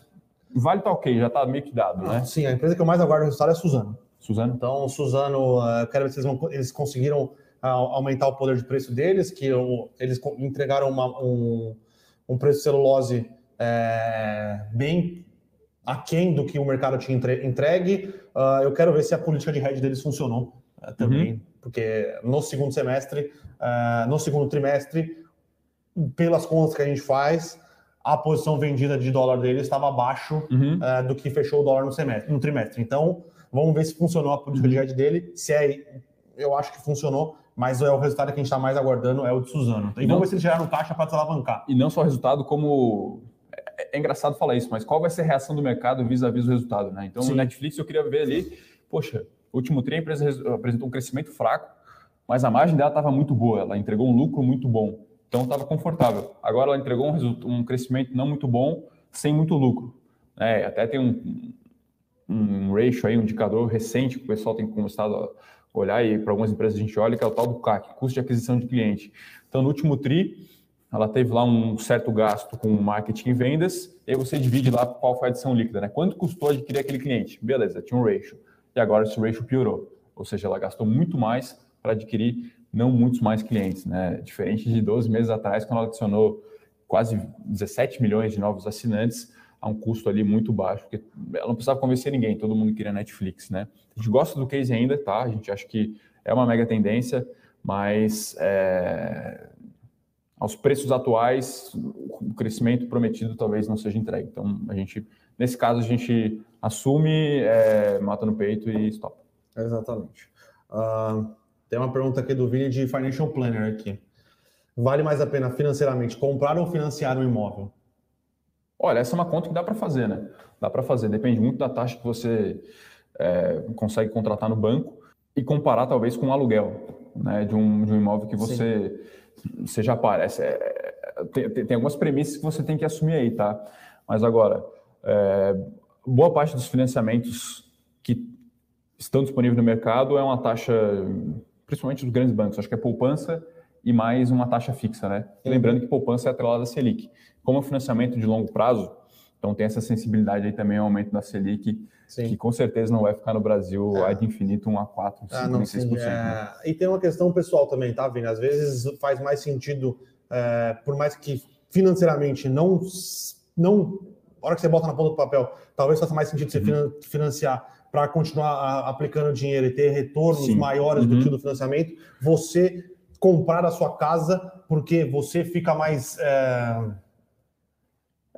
Vale tá ok, já tá meio que dado, né? Sim, a empresa que eu mais aguardo o resultado é a Suzano. Suzano? Então, Suzano, uh, quero ver se eles, vão, eles conseguiram aumentar o poder de preço deles, que eu, eles entregaram uma, um, um preço de celulose é, bem aquém do que o mercado tinha entregue. Uh, eu quero ver se a política de hedge deles funcionou uh, também, uhum. Porque no segundo semestre, uh, no segundo trimestre, pelas contas que a gente faz, a posição vendida de dólar deles estava abaixo uhum. do que fechou o dólar no, semestre, no trimestre. Então, vamos ver se funcionou a política uhum. de hedge dele. Se é, eu acho que funcionou mas é o resultado que a gente está mais aguardando é o de Suzano. E, vamos ver se eles geraram caixa para desalavancar. E não só o resultado, como. É, é, engraçado falar isso, mas qual vai ser a reação do mercado vis-à-vis -vis o resultado, né? Então, Sim. no Netflix eu queria ver ali, poxa, o último tri a empresa apresentou um crescimento fraco, mas a margem dela estava muito boa, ela entregou um lucro muito bom, então estava confortável. Agora ela entregou um, um, crescimento não muito bom, sem muito lucro. É, até tem um, um ratio aí, um indicador recente que o pessoal tem começado a olhar e para algumas empresas a gente olha, que é o tal do CAC, custo de aquisição de cliente. Então, no último TRI, ela teve lá um certo gasto com marketing e vendas, e aí você divide lá qual foi a adição líquida, né? Quanto custou adquirir aquele cliente? Beleza, tinha um ratio. E agora esse ratio piorou. Ou seja, ela gastou muito mais para adquirir não muitos mais clientes, né? Diferente de 12 meses atrás, quando ela adicionou quase 17 milhões de novos assinantes a um custo ali muito baixo, porque ela não precisava convencer ninguém, todo mundo queria Netflix, né? A gente gosta do case ainda, tá? A gente acha que é uma mega tendência, mas é, aos preços atuais, o crescimento prometido talvez não seja entregue. Então, a gente, nesse caso, a gente assume, é, mata no peito e stop. Exatamente. Uh, tem uma pergunta aqui do Vini de Financial Planner aqui. Vale mais a pena financeiramente comprar ou financiar um imóvel? Olha, essa é uma conta que dá para fazer, né? Dá para fazer. Depende muito da taxa que você é, consegue contratar no banco e comparar talvez com um aluguel, né? De um, de um imóvel que você Sim você já aparece. É, tem, tem, algumas premissas que você tem que assumir aí, tá? Mas agora, é, boa parte dos financiamentos que estão disponíveis no mercado é uma taxa, principalmente dos grandes bancos, acho que é poupança e mais uma taxa fixa, né? E lembrando que poupança é atrelada à Selic. Como é um financiamento de longo prazo, então tem essa sensibilidade aí também ao aumento da Selic, Sim. que com certeza não vai ficar no Brasil é. ad infinitum a 4, 5, ah, não, 6%. Sim, é... né? E tem uma questão pessoal também, tá, Vini? Às vezes faz mais sentido, é, por mais que financeiramente não, não. A hora que você bota na ponta do papel, talvez faça mais sentido você uhum. financiar para continuar aplicando dinheiro e ter retornos Sim. maiores uhum. do que o do financiamento, você comprar a sua casa porque você fica mais. É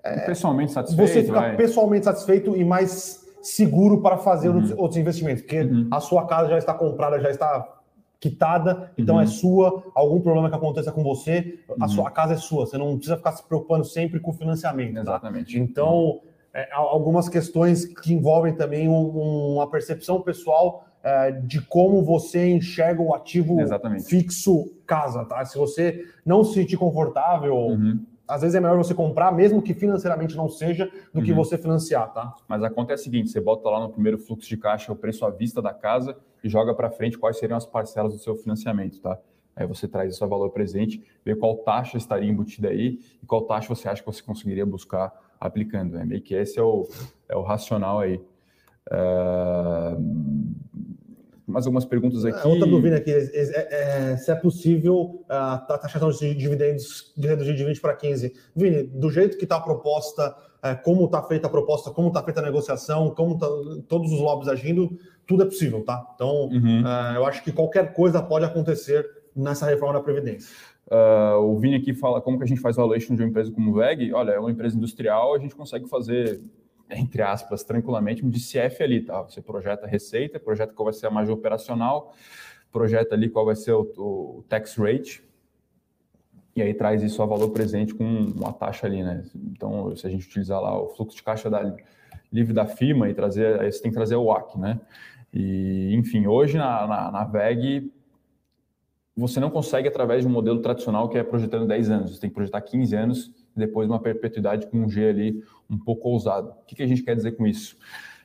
é, pessoalmente satisfeito. Você fica vai. pessoalmente satisfeito e mais seguro para fazer uhum. outros investimentos, porque uhum. a sua casa já está comprada, já está quitada, então é uhum. é sua. Algum problema que aconteça com você, a uhum. sua casa é sua. Você não precisa ficar se preocupando sempre com o financiamento. Tá? Exatamente. Então, é, algumas questões que envolvem também um, uma percepção pessoal é, de como você enxerga o ativo Exatamente. fixo casa, tá? Se você não se sentir confortável uhum às vezes é melhor você comprar, mesmo que financeiramente não seja, do uhum. que você financiar, tá? Mas a conta é a seguinte: você bota lá no primeiro fluxo de caixa o preço à vista da casa e joga para frente quais seriam as parcelas do seu financiamento, tá? Aí você traz o seu valor presente, vê qual taxa estaria embutida aí e qual taxa você acha que você conseguiria buscar aplicando. Né? Meio que esse é o, é o racional aí. Uh mais algumas perguntas aqui. Outra dúvida aqui, é, é, é, se é possível a, a taxação de dividendos de reduzir de 20 para 15. Vini, do jeito que está a proposta, é, como está feita a proposta, como está feita a negociação, como tá, todos os lobbies agindo, tudo é possível, tá? Então, uhum. É, eu acho que qualquer coisa pode acontecer nessa reforma da Previdência. Uh, o Vini aqui fala como que a gente faz valuation de uma empresa como o VEG. Olha, é uma empresa industrial, a gente consegue fazer entre aspas, tranquilamente um DCF ali, tá? Você projeta a receita, projeta qual vai ser a margem operacional, projeta ali qual vai ser o, o tax rate, e aí traz isso a valor presente com uma taxa ali, né? Então, se a gente utilizar lá o fluxo de caixa da, livre da firma e trazer, aí você tem que trazer o WAC, né? E, enfim, hoje na, na, na VEG, você não consegue através de um modelo tradicional que é projetando 10 anos, você tem que projetar 15 anos e depois uma perpetuidade com um G ali um pouco ousado. O que, que a gente quer dizer com isso?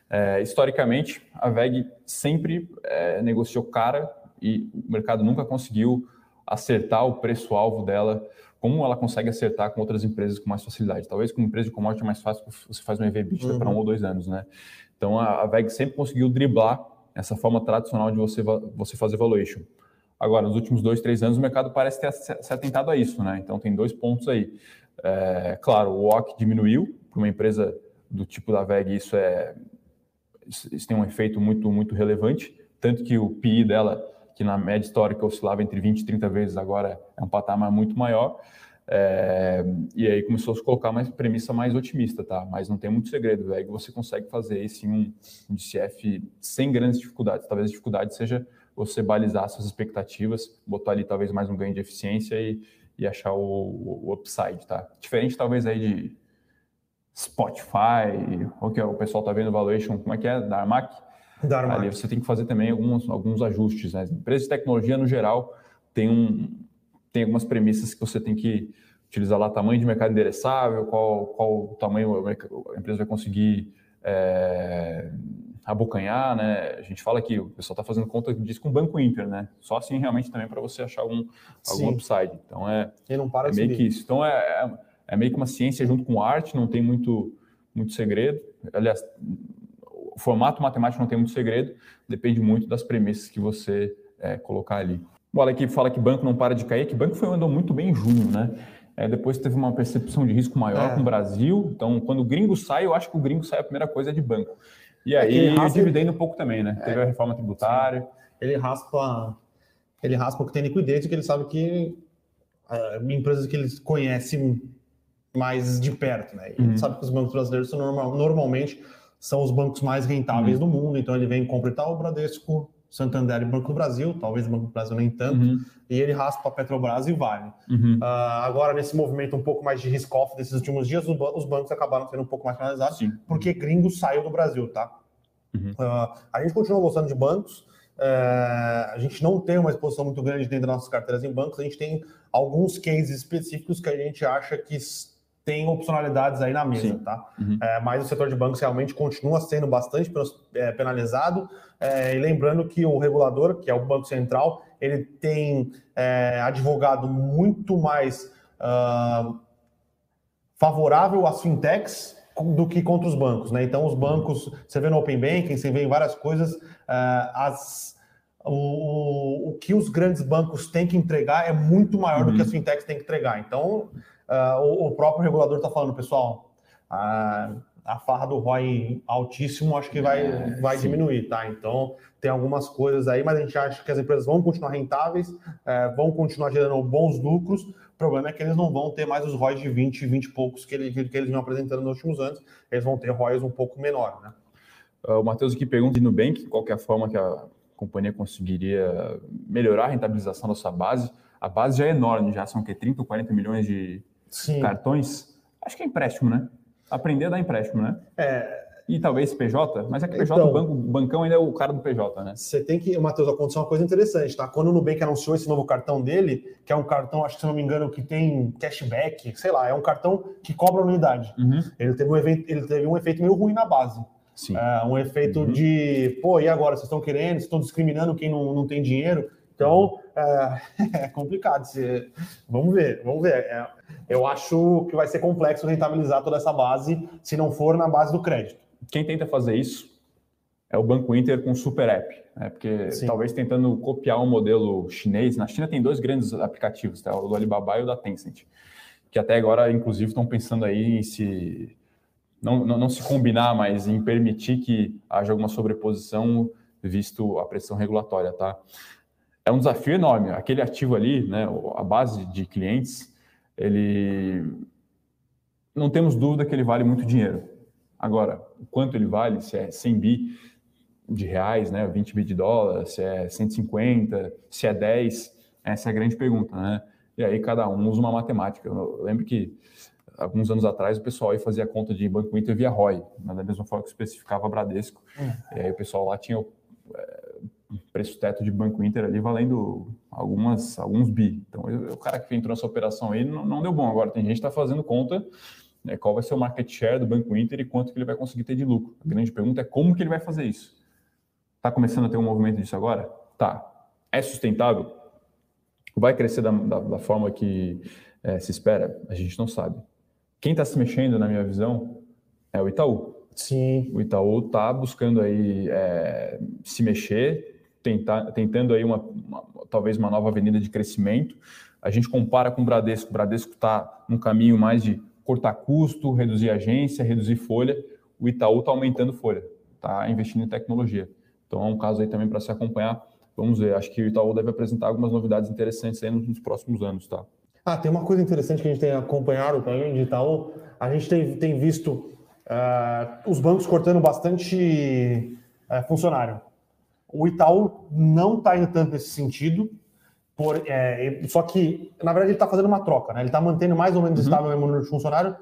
É, historicamente, a VEG sempre é, negociou cara e o mercado nunca conseguiu acertar o preço-alvo dela como ela consegue acertar com outras empresas com mais facilidade. Talvez com uma empresa de commodity é mais fácil, você faz um EV uhum. para um ou dois anos, né? Então, a, a VEG sempre conseguiu driblar essa forma tradicional de você, você fazer valuation. Agora, nos últimos dois, três anos, o mercado parece ter se atentado a isso, né? Então, tem dois pontos aí. É, claro, o WOC diminuiu, para uma empresa do tipo da VEG, isso é isso tem um efeito muito muito relevante, tanto que o PI dela, que na média histórica oscilava entre 20 e 30 vezes, agora é um patamar muito maior. É, e aí começou a se colocar mais premissa mais otimista, tá? Mas não tem muito segredo, VEG, você consegue fazer esse um, um DCF sem grandes dificuldades. Talvez a dificuldade seja você balizar suas expectativas, botar ali talvez mais um ganho de eficiência e, e achar o, o upside, tá? Diferente talvez aí de Spotify, o que o pessoal está vendo valuation, como é que é, da Armac? Da Armac. Ali você tem que fazer também alguns, alguns ajustes. Né? Empresas de tecnologia, no geral, tem, um, tem algumas premissas que você tem que utilizar lá, tamanho de mercado endereçável, qual, qual tamanho a empresa vai conseguir é, abocanhar, né? A gente fala que o pessoal está fazendo conta disso com o Banco Inter, né? Só assim realmente também para você achar algum, algum upside. Então é, e não para é meio que isso. Então é, é, é, meio que uma ciência junto com arte, não tem muito, muito segredo. Aliás, o formato matemático não tem muito segredo, depende muito das premissas que você é, colocar ali. Olha aqui fala que banco não para de cair, que banco foi andou muito bem em junho, né? É, depois teve uma percepção de risco maior é. com o Brasil. Então, quando o gringo sai, eu acho que o gringo sai a primeira coisa é de banco. E aí, é raspa... dividendo um pouco também, né? Teve a reforma tributária. Ele raspa, ele raspa o que tem liquidez, que ele sabe que uh, empresas que eles conhecem mais de perto, né? Ele uhum. sabe que os bancos brasileiros são normal, normalmente são os bancos mais rentáveis uhum. do mundo, então ele vem comprar o Bradesco, Santander e Banco do Brasil, talvez o Banco do Brasil nem tanto, uhum. e ele raspa a Petrobras e Vale. Uhum. Uh, agora, nesse movimento um pouco mais de risk-off desses últimos dias, os bancos acabaram sendo um pouco mais finalizados, Sim. porque gringo saiu do Brasil, tá? Uhum. Uh, a gente continua gostando de bancos, uh, a gente não tem uma exposição muito grande dentro das nossas carteiras em bancos, a gente tem alguns cases específicos que a gente acha que tem opcionalidades aí na mesa, Sim. tá? Uhum. É, mas o setor de bancos realmente continua sendo bastante é, penalizado. É, e lembrando que o regulador, que é o Banco Central, ele tem é, advogado muito mais uh, favorável às fintechs do que contra os bancos, né? Então, os bancos, você vê no Open Banking, você vê em várias coisas, uh, as, o, o que os grandes bancos têm que entregar é muito maior uhum. do que uhum. as fintechs têm que entregar. Então, uh, o, o, próprio regulador está falando, pessoal, a, a farra do ROI altíssimo acho que vai, é, vai diminuir, tá? Então, tem algumas coisas aí, mas a gente acha que as empresas vão continuar rentáveis, é, vão continuar gerando bons lucros. O problema é que eles não vão ter mais os ROIs de 20, 20 e poucos que, ele, que, eles vinham apresentando nos últimos anos, eles vão ter ROIs um pouco menor, né? Uh, o Matheus aqui pergunta de Nubank qual é a forma que a companhia conseguiria melhorar a rentabilização da sua base. A base já é enorme, já são que 30 ou 40 milhões de, Sim. cartões, acho que é empréstimo, né? Aprender a dar empréstimo, né? É. E talvez PJ, mas é que PJ, então, o, banco, o bancão ainda é o cara do PJ, né? Você tem que, Matheus, aconteceu uma coisa interessante, tá? Quando o Nubank anunciou esse novo cartão dele, que é um cartão, acho que se não me engano, que tem cashback, sei lá, é um cartão que cobra unidade. Uhum. Ele, teve um evento, ele teve um efeito meio ruim na base. Sim. É, um efeito uhum. de, pô, e agora? Vocês estão querendo? Vocês estão discriminando quem não, não tem dinheiro? Então, é, é complicado. Vamos ver, vamos ver. É, eu acho que vai ser complexo rentabilizar toda essa base se não for na base do crédito. Quem tenta fazer isso é o Banco Inter com Super App, né? porque Sim. talvez tentando copiar um modelo chinês. Na China tem dois grandes aplicativos, tá? o do Alibaba e o da Tencent, que até agora, inclusive, estão pensando aí em se não, não, não se combinar, mas em permitir que haja alguma sobreposição visto a pressão regulatória, tá? É um desafio enorme. Aquele ativo ali, né, a base de clientes, ele não temos dúvida que ele vale muito dinheiro. Agora, o quanto ele vale, se é 100 bi de reais, né, 20 bi de dólar, se é 150, se é 10, essa é a grande pergunta, né? E aí cada um usa uma matemática. Eu lembro que alguns anos atrás o pessoal aí fazia conta de Banco Inter via ROI, né, da mesma forma que especificava Bradesco. É. E aí o pessoal lá tinha preço teto de Banco Inter ali valendo algumas, alguns bi. Então, o cara que entrou nessa operação aí não, não deu bom. Agora, tem gente que está fazendo conta né, qual vai ser o market share do Banco Inter e quanto que ele vai conseguir ter de lucro. A grande pergunta é como que ele vai fazer isso. Está começando a ter um movimento disso agora? Tá. É sustentável? Vai crescer da, da, da forma que é, se espera? A gente não sabe. Quem está se mexendo, na minha visão, é o Itaú. Sim. O Itaú está buscando aí é, se mexer, tentar, tentando aí uma, uma, talvez uma nova avenida de crescimento. A gente compara com o Bradesco. O Bradesco está num caminho mais de cortar custo, reduzir agência, reduzir folha. O Itaú está aumentando folha, está investindo em tecnologia. Então é um caso aí também para se acompanhar. Vamos ver, acho que o Itaú deve apresentar algumas novidades interessantes aí nos próximos anos, tá? Ah, tem uma coisa interessante que a gente tem acompanhado também de Itaú. A gente tem, tem visto uh, os bancos cortando bastante uh, funcionário. O Itaú não está indo tanto nesse sentido, por, é, só que, na verdade, ele está fazendo uma troca, né? Ele está mantendo mais ou menos uhum. estável o número de funcionário,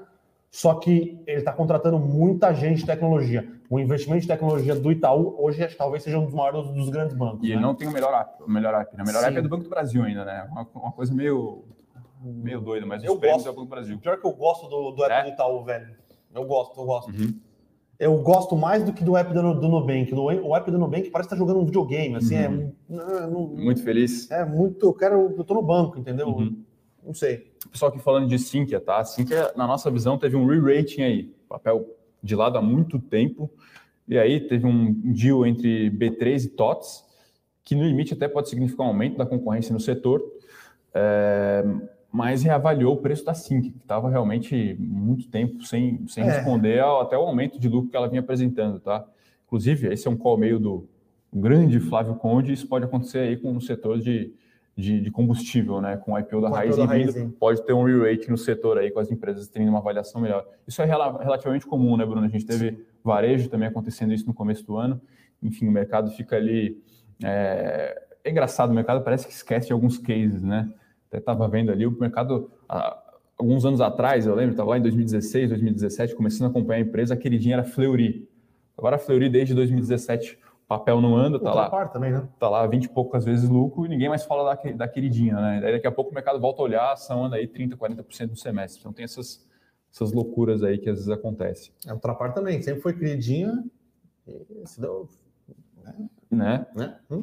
só que ele está contratando muita gente de tecnologia. O investimento de tecnologia do Itaú hoje talvez seja um dos maiores dos grandes bancos. E né? ele não tem o melhor app. O melhor app, né? O melhor Sim. app é do Banco do Brasil ainda, né? Uma, uma coisa meio, meio doida, mas eu gosto, é do Banco do Brasil. Pior que eu gosto do, do app é? do Itaú, velho. Eu gosto, eu gosto. Uhum. Eu gosto mais do que do app do, do Nubank. O app do Nubank parece estar tá jogando um videogame, assim, é uhum. é, não, muito feliz. É muito, eu quero, eu tô no banco, entendeu? Uhum. Não sei. Pessoal aqui falando de Sinqia, tá? A Sinqia, na nossa visão, teve um re-rating aí, papel de lado há muito tempo, e aí teve um deal entre B3 e TOTS, que no limite até pode significar um aumento da concorrência no setor, é, mas reavaliou o preço da Sync, que estava realmente muito tempo sem, sem é. responder ao, até o aumento de lucro que ela vinha apresentando, tá? Inclusive, esse é um call meio do grande Flávio Conde, isso pode acontecer aí com o setor de, de, de combustível, né? Com o IPO da Raiz vindo, pode ter um re-rate no setor aí, com as empresas tendo uma avaliação melhor. Isso é relativamente comum, né, Bruno? A gente teve varejo também acontecendo isso no começo do ano. Enfim, o mercado fica ali... É, é engraçado, o mercado parece que esquece de alguns cases, né? Até estava vendo ali o mercado, alguns anos atrás, eu lembro, estava lá em 2016, 2017, começando a acompanhar a empresa, a queridinha era Fleury. Agora a Fleury, desde 2017, papel não anda, tá lá, também, né? tá lá 20 e poucas vezes lucro e ninguém mais fala da, da queridinha, né? Daí daqui a pouco o mercado volta a olhar, a ação anda aí 30%, 40% no semestre. Então tem essas, essas loucuras aí que às vezes acontecem. A Ultrapar também, sempre foi queridinha e se deu... Né? né? Hum?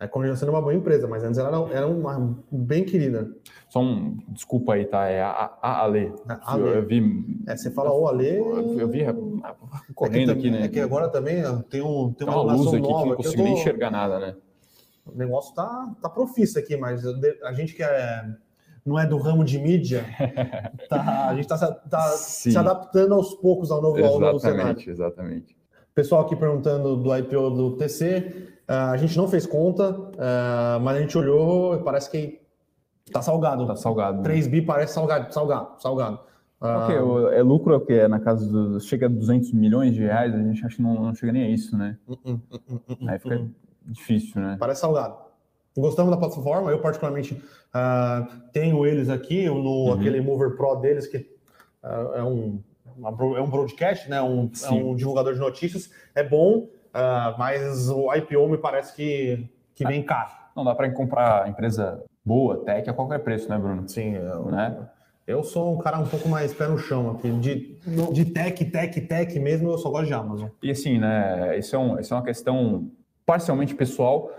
É continua sendo uma boa empresa, mas antes ela era, uma bem querida. Só um, desculpa aí, tá? É a, a Ale. A Ale. Eu, eu, vi. É, você fala o Ale. Eu, eu vi correndo é aqui, né? É que agora também tem, um, tem, uma, uma luz aqui nova, que não consigo tô... nem enxergar nada, né? O negócio tá, tá profício aqui, mas a gente que é, não é do ramo de mídia, tá, a gente está tá se adaptando aos poucos ao novo, ao novo cenário. Exatamente, exatamente. Pessoal aqui perguntando do IPO do TC. Uh, a gente não fez conta, uh, mas a gente olhou e parece que tá salgado. Tá salgado. 3 bi parece salgado, salgado, salgado. Uh, é lucro é o que? É na casa do. Chega a 200 milhões de reais, a gente acha que não, não chega nem a isso, né? Uh, uh, Aí fica difícil, né? Parece salgado. Gostamos da plataforma, eu particularmente tenho eles aqui no uhum. aquele Mover Pro deles, que é um, uma, é um broadcast, né? Um, é um divulgador de notícias. É bom, Uh, mas o IPO me parece que, que vem caro. Não dá para comprar empresa boa, tech, a qualquer preço, né, Bruno? Sim, eu, né? eu sou um cara um pouco mais pé no chão aqui. De, de tech, tech, tech mesmo, eu só gosto de Amazon. E assim, né, isso é, um, isso é uma questão parcialmente pessoal,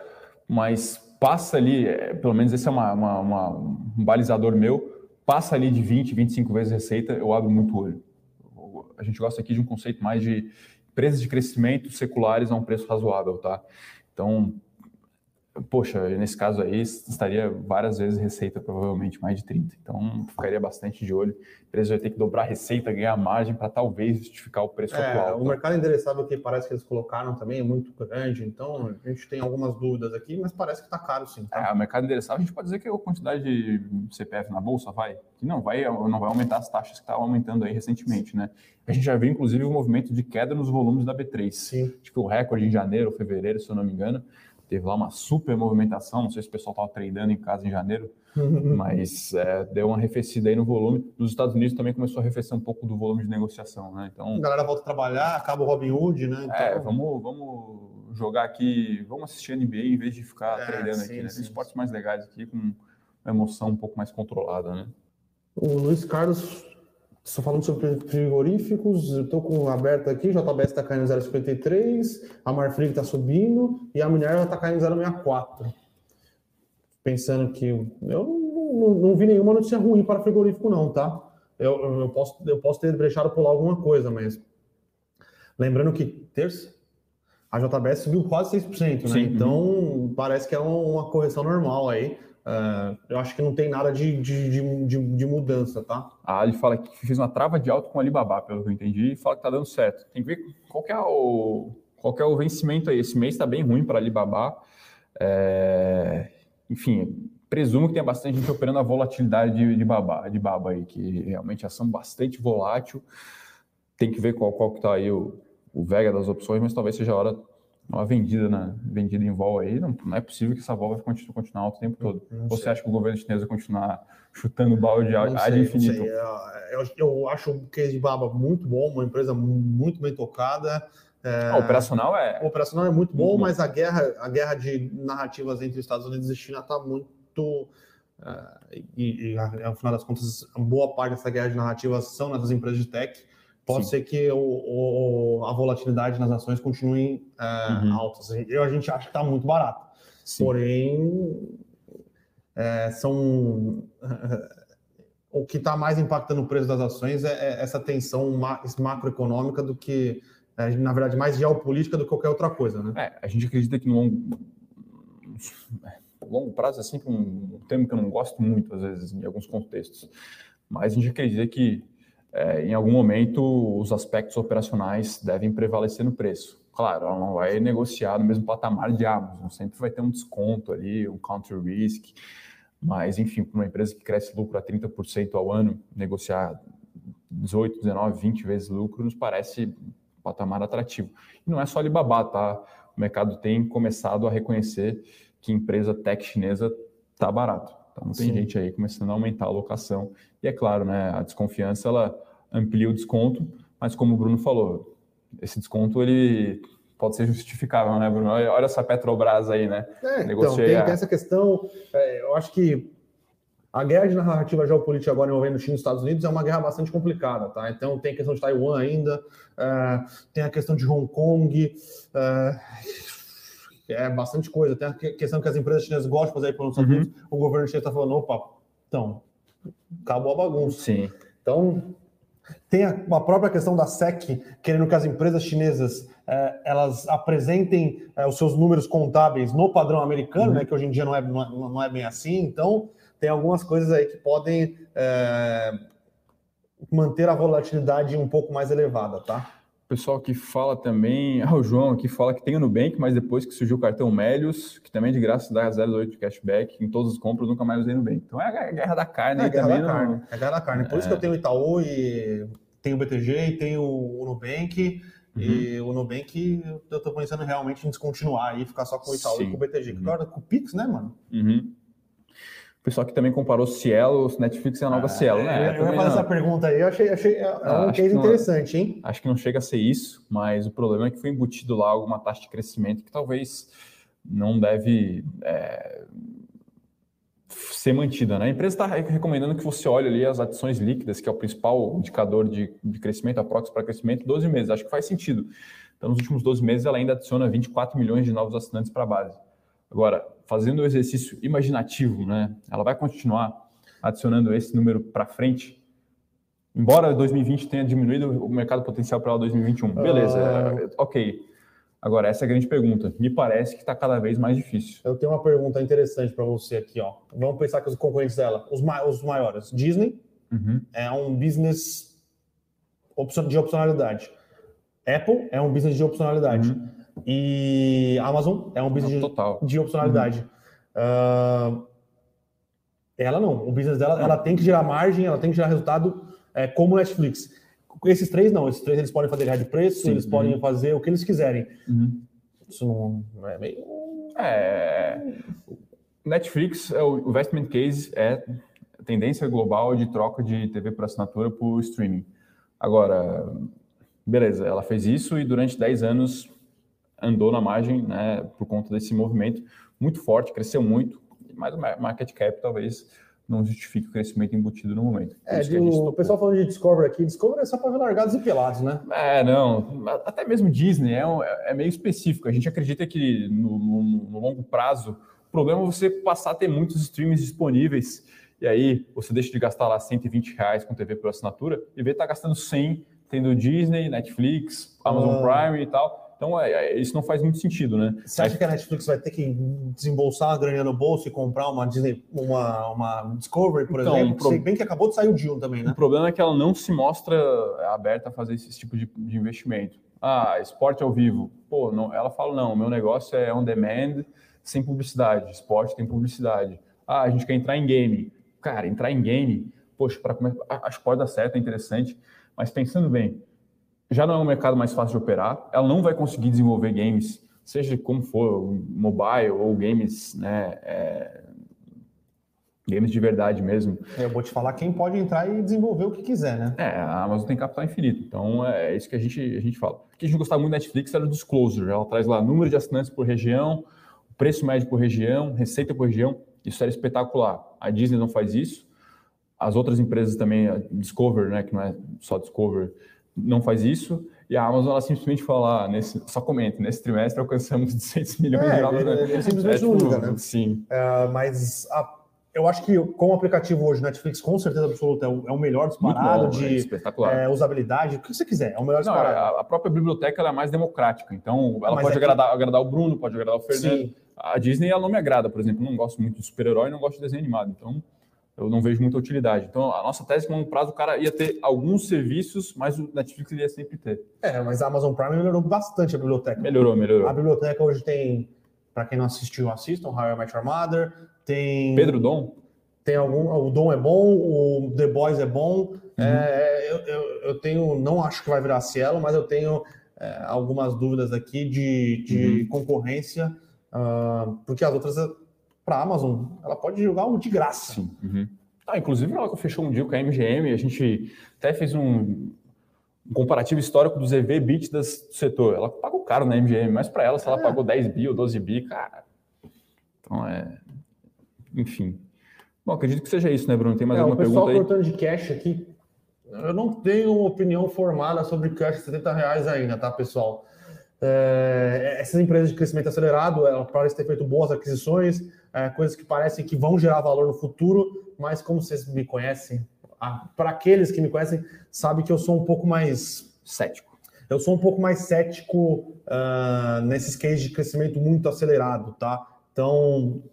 mas passa ali, é, pelo menos esse é uma, uma, uma, um balizador meu, passa ali de 20, 25 vezes receita, eu abro muito olho. A gente gosta aqui de um conceito mais de empresas de crescimento seculares a um preço razoável, tá? Então, poxa, nesse caso aí estaria várias vezes receita, provavelmente mais de 30. Então, ficaria bastante de olho. A empresa vai ter que dobrar a receita, ganhar margem para talvez justificar o preço é, atual. O tá? mercado endereçável que parece que eles colocaram também é muito grande, então a gente tem algumas dúvidas aqui, mas parece que está caro sim. Tá? É, o mercado endereçável, a gente pode dizer que a quantidade de CPF na bolsa vai, que não vai, não vai aumentar as taxas que estavam aumentando aí recentemente, né? A gente já viu, inclusive, um movimento de queda nos volumes da B3. Sim. Tipo, o recorde em janeiro, fevereiro, se eu não me engano teve lá uma super movimentação, não sei se o pessoal estava treinando em casa em janeiro, mas é, deu uma arrefecida aí no volume. Nos Estados Unidos também começou a arrefecer um pouco do volume de negociação, né? Então, a galera volta a trabalhar, acaba o Robin Hood, né? Então... É, vamos, vamos jogar aqui, vamos assistir NBA em vez de ficar é, treinando aqui, né? Tem esportes mais legais aqui com uma emoção um pouco mais controlada, né? O Luiz Carlos Estou falando sobre frigoríficos, estou com aberto aqui, JBS está caindo 0,53, a Marfrig está subindo e a Minerva está caindo 0,64. Pensando que eu não, não, vi nenhuma notícia ruim para frigorífico, não, tá? Eu, eu, posso, eu posso ter deixado pular alguma coisa, mas lembrando que terça, a JBS subiu quase 6%, né? Sim. Então parece que é uma correção normal aí. Uh, eu acho que não tem nada de, de, de, de, mudança, tá? Ah, ele fala que fez uma trava de alto com a Alibaba, pelo que eu entendi, e fala que tá dando certo. Tem que ver qual que é o, qual que é o vencimento aí. Esse mês está bem ruim para a Alibaba. É... Enfim, presumo que tem bastante gente operando a volatilidade de, de, baba, de baba aí, que realmente é ação bastante volátil. Tem que ver qual, qual que tá aí o, o Vega das opções, mas talvez seja a hora uma vendida, na, vendida em vol aí, não, não é possível que essa vol vai continuar, continuar alto o tempo todo. Você acha que o governo chinês vai continuar chutando balde ad infinito? É, eu, eu, acho o case de Baba muito bom, uma empresa muito bem tocada. É, operacional é. O operacional é muito bom, muito mas bom. a guerra, a guerra de narrativas entre Estados Unidos e China está muito. Uh, e, e, ao final das contas, boa parte dessa guerra de narrativas são nessas empresas de tech pode Sim. ser que o, o, a volatilidade nas ações continue é, uhum. altas. Eu, a gente acha que está muito barato. Sim. Porém, é, são o que está mais impactando o preço das ações é, é essa tensão macroeconômica do que, é, na verdade, mais geopolítica do que qualquer outra coisa, né? É, a gente acredita que no longo, longo prazo é sempre um termo que eu não gosto muito, às vezes, em alguns contextos, mas a gente acredita que é, em algum momento os aspectos operacionais devem prevalecer no preço. Claro, ela não vai negociar no mesmo patamar de Amazon, sempre vai ter um desconto ali, um counter risk, mas, enfim, para uma empresa que cresce lucro a 30% ao ano, negociar 18, 19, 20 vezes lucro nos parece um patamar atrativo. E não é só Alibaba, tá? O mercado tem começado a reconhecer que empresa tech chinesa está barato. Então, tem Sim. gente aí começando a aumentar a alocação. E é claro, né, a desconfiança ela amplia o desconto, mas como o Bruno falou, esse desconto ele pode ser justificável, né, Bruno? Olha essa Petrobras aí, né? É, então, tem, a... tem, essa questão. É, eu acho que a guerra de narrativa geopolítica agora envolvendo China e Estados Unidos é uma guerra bastante complicada, tá? Então tem a questão de Taiwan ainda, é, tem a questão de Hong Kong, é, é, bastante coisa. Tem a questão que as empresas chinesas gostam de fazer aí para os Estados uhum. Unidos, o governo chinês está falando, opa, então, acabou a bagunça. Sim. Então, tem a, a, própria questão da SEC querendo que as empresas chinesas é, elas apresentem é, os seus números contábeis no padrão americano, uhum. né, que hoje em dia não é, não, é, não é bem assim. Então, tem algumas coisas aí que podem manter a volatilidade um pouco mais elevada, tá? Pessoal que fala também, ah, o João aqui fala que tem o Nubank, mas depois que surgiu o cartão Melios, que também é de graça dá 0,8 cashback em todas as compras, nunca mais usei Nubank. Então é a guerra da carne. É a guerra da carne. É a guerra da carne. Por é... isso que eu tenho o Itaú e tenho o BTG e tenho o Nubank. Uhum. E o Nubank eu estou pensando realmente em descontinuar e ficar só com o Itaú Sim. e com o BTG. Uhum. Agora com o Pix, né, mano? Uhum. O pessoal que também comparou Cielo, Netflix e a nova ah, Cielo, né? Eu, ia fazer essa pergunta aí, eu achei, achei é ah, um case interessante, hein? Acho que não chega a ser isso, mas o problema é que foi embutido lá alguma taxa de crescimento que talvez não deve é, ser mantida, né? A empresa está recomendando que você olhe ali as ações líquidas, que é o principal indicador de, de crescimento, a proxy para crescimento, 12 meses. Acho que faz sentido. Então, nos últimos 12 meses, ela ainda adiciona 24 milhões de novos assinantes para a base. Agora, fazendo o exercício imaginativo, né? Ela vai continuar adicionando esse número para frente. Embora 2020 tenha diminuído o mercado potencial para 2021. Beleza, uh... ok. Agora, essa é a grande pergunta. Me parece que está cada vez mais difícil. Eu tenho uma pergunta interessante para você aqui. Ó. Vamos pensar que os concorrentes dela, os, ma os maiores. Disney uhum. é um business de opcionalidade. Apple é um business de opcionalidade. Uhum. E Amazon é um business Total. de opcionalidade. Uhum. Uh, ela não. O business dela, ela tem que gerar margem, ela tem que gerar resultado é, como Netflix. Esses três não. Esses três eles podem fazer de preço, Sim. eles uhum. podem fazer o que eles quiserem. Uhum. Isso não, não, é meio. É. Netflix, é o investment case é tendência global de troca de TV por assinatura por streaming. Agora, beleza, ela fez isso e durante 10 anos andou na margem, né, por conta desse movimento muito forte, cresceu muito, mas o market cap talvez não justifique o crescimento embutido no momento. É, de, o pessoal falando de Discovery aqui, Discovery é só para ver largados e pelados, né? É, não, até mesmo Disney é, um, é meio específico. A gente acredita que no, no, no, longo prazo, o problema é você passar a ter muitos streams disponíveis e aí você deixa de gastar lá 120 reais com TV por assinatura e vê tá gastando 100 tendo Disney, Netflix, Amazon ah. Prime e tal então, é, é, isso não faz muito sentido, né? Você acha que a Netflix vai ter que desembolsar uma graninha no bolso e comprar uma Disney, uma, uma Discovery, por então, exemplo? Pro... Sei bem que acabou de sair o deal também, né? O problema é que ela não se mostra aberta a fazer esse tipo de, de investimento. Ah, esporte ao vivo. Pô, não, ela fala, não, meu negócio é on demand, sem publicidade. Esporte tem publicidade. Ah, a gente quer entrar em game. Cara, entrar em game, poxa, para começar, acho que pode dar certo, é interessante. Mas pensando bem, já não é um mercado mais fácil de operar, ela não vai conseguir desenvolver games, seja como for, mobile ou games, né, é, games de verdade mesmo. Eu vou te falar quem pode entrar e desenvolver o que quiser, né? É, a Amazon tem capital infinito, então é isso que a gente, a gente fala. O que a gente gostava muito da Netflix era o disclosure, ela traz lá número de assinantes por região, preço médio por região, receita por região, isso era espetacular. A Disney não faz isso, as outras empresas também, a Discover, né, que não é só Discover, não faz isso. E a Amazon, ela simplesmente fala, ah, nesse, só comenta, nesse trimestre alcançamos 200 milhões é, de dólares. Ele simplesmente é, tipo, não liga, né? Sim. É, mas a, eu acho que com o aplicativo hoje, Netflix, com certeza absoluta, é o, é o melhor disparado bom, de é usabilidade, o que você quiser, é o melhor disparado. Não, a, própria biblioteca é mais democrática, então ela mas pode é agradar, agradar o Bruno, pode agradar o Fernando. Sim. A Disney, ela não me agrada, por exemplo, não gosto muito de super-herói, não gosto de desenho animado, então eu não vejo muita utilidade. Então, a nossa tese é que, no longo prazo, o cara ia ter alguns serviços, mas o Netflix ia sempre ter. É, mas a Amazon Prime melhorou bastante a biblioteca. Melhorou, melhorou. A biblioteca hoje tem, para quem não assistiu, assistam, How I Met Your Mother, tem... Pedro Dom? Tem algum... O Dom é bom, o The Boys é bom. Uhum. É, eu, eu, eu, tenho... Não acho que vai virar Cielo, mas eu tenho é, algumas dúvidas aqui de, de uhum. concorrência, uh, porque as outras para a Amazon, ela pode jogar um de graça. Sim. Uhum. Ah, inclusive, ela fechou um deal com a MGM, a gente até fez um, um comparativo histórico dos EV BITDAs do setor. Ela pagou caro na MGM, mas para ela, se ela é. pagou 10 bi ou 12 bi, cara. Então é. Enfim. Bom, acredito que seja isso, né, Bruno? Tem mais é, alguma pergunta aí? O pessoal cortando de cash aqui. Eu não tenho opinião formada sobre cash de 70 reais ainda, tá, pessoal? É, essas empresas de crescimento acelerado, elas parecem ter feito boas aquisições, é, coisas que parecem que vão gerar valor no futuro, mas como vocês me conhecem, para aqueles que me conhecem, sabe que eu sou um pouco mais cético. Eu sou um pouco mais cético uh, nesses cases de crescimento muito acelerado, tá? Então,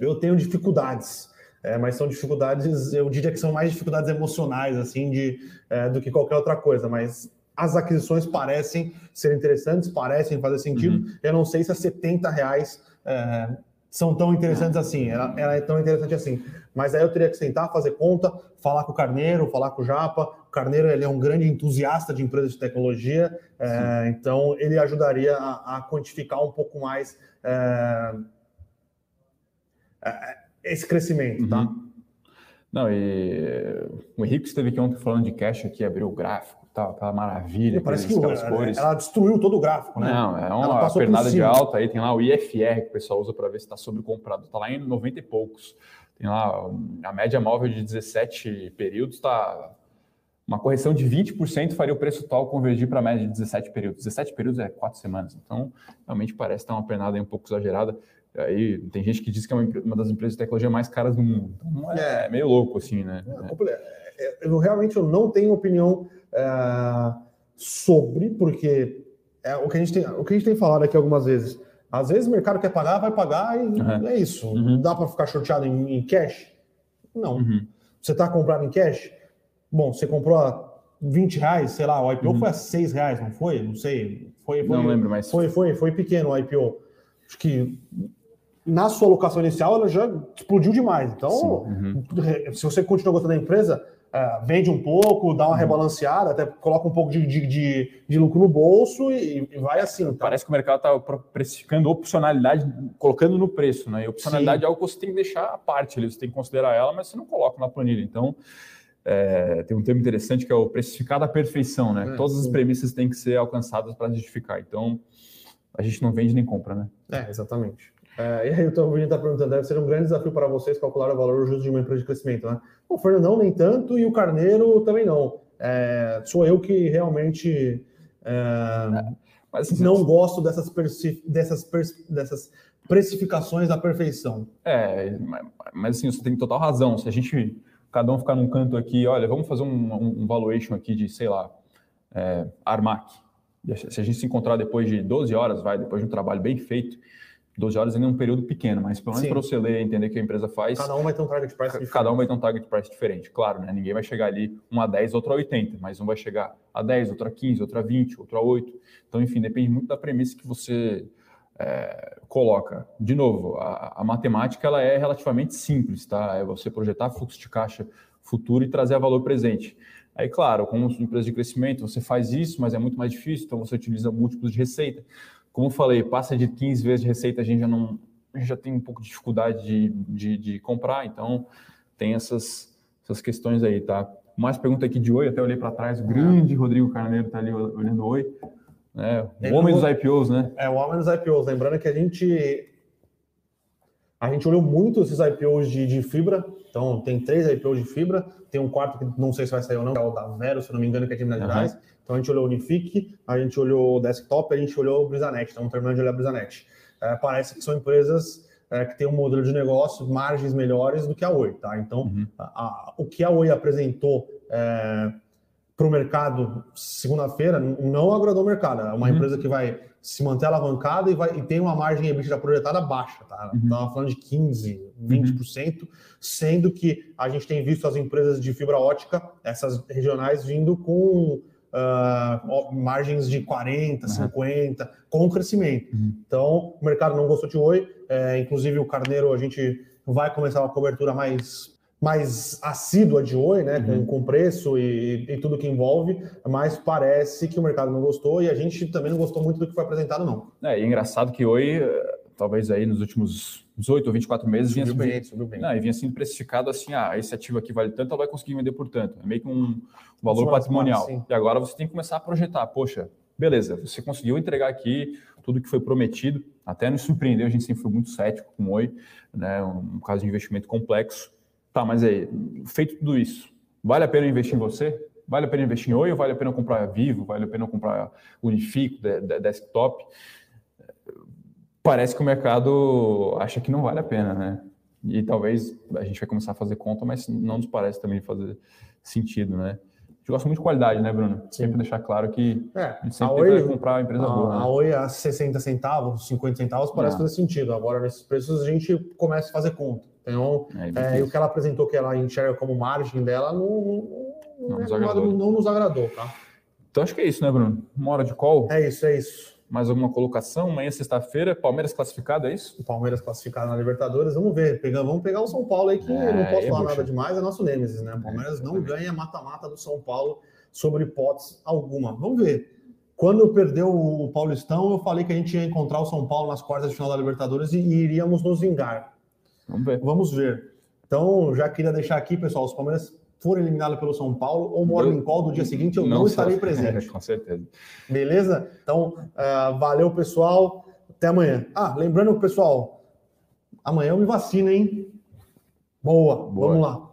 eu tenho dificuldades, é, mas são dificuldades, eu diria que são mais dificuldades emocionais, assim, de, é, do que qualquer outra coisa, mas as aquisições parecem ser interessantes, parecem fazer sentido. Uhum. Eu não sei se a 70 reais é, são tão interessantes assim, ela, ela, é tão interessante assim. Mas aí eu teria que sentar, fazer conta, falar com o Carneiro, falar com o Japa. O Carneiro ele é um grande entusiasta de empresas de tecnologia, é, então ele ajudaria a, a quantificar um pouco mais é, é esse crescimento, tá? Uhum. Não, e o Henrique esteve aqui ontem falando de cash aqui, abriu o gráfico, tal, aquela maravilha, parece que aquelas cores. ela destruiu todo o gráfico, né? Não, é uma pernada de alta aí, tem lá o IFR que o pessoal usa para ver se está sobrecomprado, está lá em 90 e poucos. Tem lá a média móvel de 17 períodos, está uma correção de 20% faria o preço atual convergir para a média de 17 períodos. 17 períodos é quatro semanas, então realmente parece estar uma pernada um pouco exagerada. Aí tem gente que diz que é uma, das empresas de tecnologia mais caras do mundo. Então é, é meio louco, assim, né? É, é eu, realmente eu não tenho opinião é, sobre, porque é o que, a gente tem, o que a gente tem falado aqui algumas vezes. Às vezes o mercado quer pagar, vai pagar e uhum. é isso. Uhum. Dá para ficar shorteado em, em cash? Não. Uhum. Você está comprado em cash? Bom, você comprou a 20 reais, sei lá, o IPO uhum. foi a 6 reais, não foi? Não sei. Foi, foi, não lembro, mas. Foi, foi, foi pequeno o IPO. Acho que na sua alocação inicial ela já explodiu demais. Então, uhum. se você continua gostando da empresa, uh, vende um pouco, dá uma uhum. rebalanceada, até coloca um pouco de, de, de, de lucro no bolso e, e vai assim. Tá? Parece que o mercado está precificando opcionalidade, colocando no preço, né? E opcionalidade Sim. é algo que você tem que deixar à parte, você tem que considerar ela, mas você não coloca na planilha. Então, é, tem um termo interessante que é o precificar da perfeição, né? É, Todas as premissas têm que ser alcançadas para justificar. Então, a gente não vende nem compra, né? É, exatamente. É, e aí o Vini está perguntando, deve ser um grande desafio para vocês calcular o valor justo de uma empresa de crescimento, né? O Fernandão nem tanto e o Carneiro também não. É, sou eu que realmente é, mas, assim, não gosto dessas, dessas, dessas precificações da perfeição. É, mas assim, você tem total razão. Se a gente, cada um ficar num canto aqui, olha, vamos fazer um, um, um valuation aqui de, sei lá, é, Armac. Se a gente se encontrar depois de 12 horas, vai, depois de um trabalho bem feito, 12 horas ainda é um período pequeno, mas pelo menos para você ler e entender o que a empresa faz. Cada um vai ter um target price diferente. Cada um vai ter um target price diferente, claro, né? Ninguém vai chegar ali um a 10, outro a 80, mas um vai chegar a 10, outro a 15, outro a 20, outro a 8. Então, enfim, depende muito da premissa que você é, coloca. De novo, a, a, matemática ela é relativamente simples, tá? É você projetar fluxo de caixa futuro e trazer a valor presente. Aí, claro, como empresa de crescimento, você faz isso, mas é muito mais difícil, então você utiliza múltiplos de receita. Como falei, passa de 15 vezes de receita, a gente já não a gente já tem um pouco de dificuldade de, de, de comprar, então tem essas, essas questões aí, tá? Mais pergunta aqui de oi, até olhei para trás, o grande Rodrigo Carneiro está ali olhando oi. Né? O homem dos IPOs, né? É, o homem dos IPOs. Lembrando que a gente A gente olhou muito esses IPOs de, de fibra, então tem três IPOs de fibra, tem um quarto que não sei se vai sair ou não, que é o da Vero, se não me engano, que é de Minas Gerais. Uhum. Então a gente olhou o Unifique, a gente olhou o Desktop, a gente olhou o Brisanet, estamos terminando de olhar o Brisanet. É, parece que são empresas é, que têm um modelo de negócio, margens melhores do que a Oi, tá? Então, uhum. a, a, o que a Oi apresentou é, para o mercado segunda-feira não agradou o mercado. É uma uhum. empresa que vai se manter alavancada e, vai, e tem uma margem EBITDA projetada baixa, tá? Estava uhum. falando de 15%, 20%, uhum. sendo que a gente tem visto as empresas de fibra ótica, essas regionais, vindo com uh, margens de 40%, uhum. 50%, com crescimento. Uhum. Então, o mercado não gostou de Oi, é, inclusive o Carneiro, a gente vai começar uma cobertura mais mais assídua de Oi, né, uhum. com, com preço e, e, tudo que envolve, mas parece que o mercado não gostou e a gente também não gostou muito do que foi apresentado, não. É, e é engraçado que Oi, talvez aí nos últimos 18 ou 24 meses, subiu vinha, bem, subiu bem. Não, e vinha sendo precificado assim, ah, esse ativo aqui vale tanto, ela vai conseguir vender por tanto. É meio que um valor patrimonial. e agora você tem que começar a projetar, poxa, beleza, você conseguiu entregar aqui tudo que foi prometido, até nos surpreendeu, a gente sempre foi muito cético com o Oi, né, um caso de investimento complexo, Tá, mas aí, feito tudo isso, vale a pena investir em você? Vale a pena investir em Oi ou vale a pena comprar Vivo? Vale a pena comprar Unifico, de, de, desktop? Parece que o mercado acha que não vale a pena, né? E talvez a gente vai começar a fazer conta, mas não nos parece também fazer sentido, né? A gente gosta muito de qualidade, né, Bruno? Sim. Sempre deixar claro que é, a gente sempre a Oi, comprar a empresa a, boa. Né? A Oi a 60 centavos, 50 centavos parece é. fazer sentido. Agora, nesses preços, a gente começa a fazer conta. Então, é, é, o que ela apresentou que ela enxerga como margem dela não, não, não, nos, agradou. não nos agradou, tá? Então acho que é isso, né, Bruno? Uma hora de call? É isso, é isso. Mais alguma colocação? Amanhã, sexta-feira, Palmeiras classificado, é isso? O Palmeiras classificado na Libertadores, vamos ver. Vamos pegar o São Paulo aí, que é, não posso falar nada demais, é nosso Nêmesis, né? O Palmeiras não ganha mata-mata do São Paulo sobre hipótese alguma. Vamos ver. Quando perdeu o Paulistão, eu falei que a gente ia encontrar o São Paulo nas quartas de final da Libertadores e iríamos nos vingar. Vamos ver. Vamos ver. Então, já queria deixar aqui, pessoal, os Palmeiras forem eliminados pelo São Paulo ou Morning Call do dia seguinte, eu não, não estarei presente. com certeza. Beleza? Então, uh, valeu, pessoal. Até amanhã. Ah, lembrando, pessoal, amanhã eu me vacino, hein? Boa, Boa. vamos lá.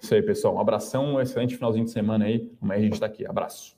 Isso aí, pessoal. Um abração, um excelente finalzinho de semana aí. Amanhã a gente está aqui. Abraço.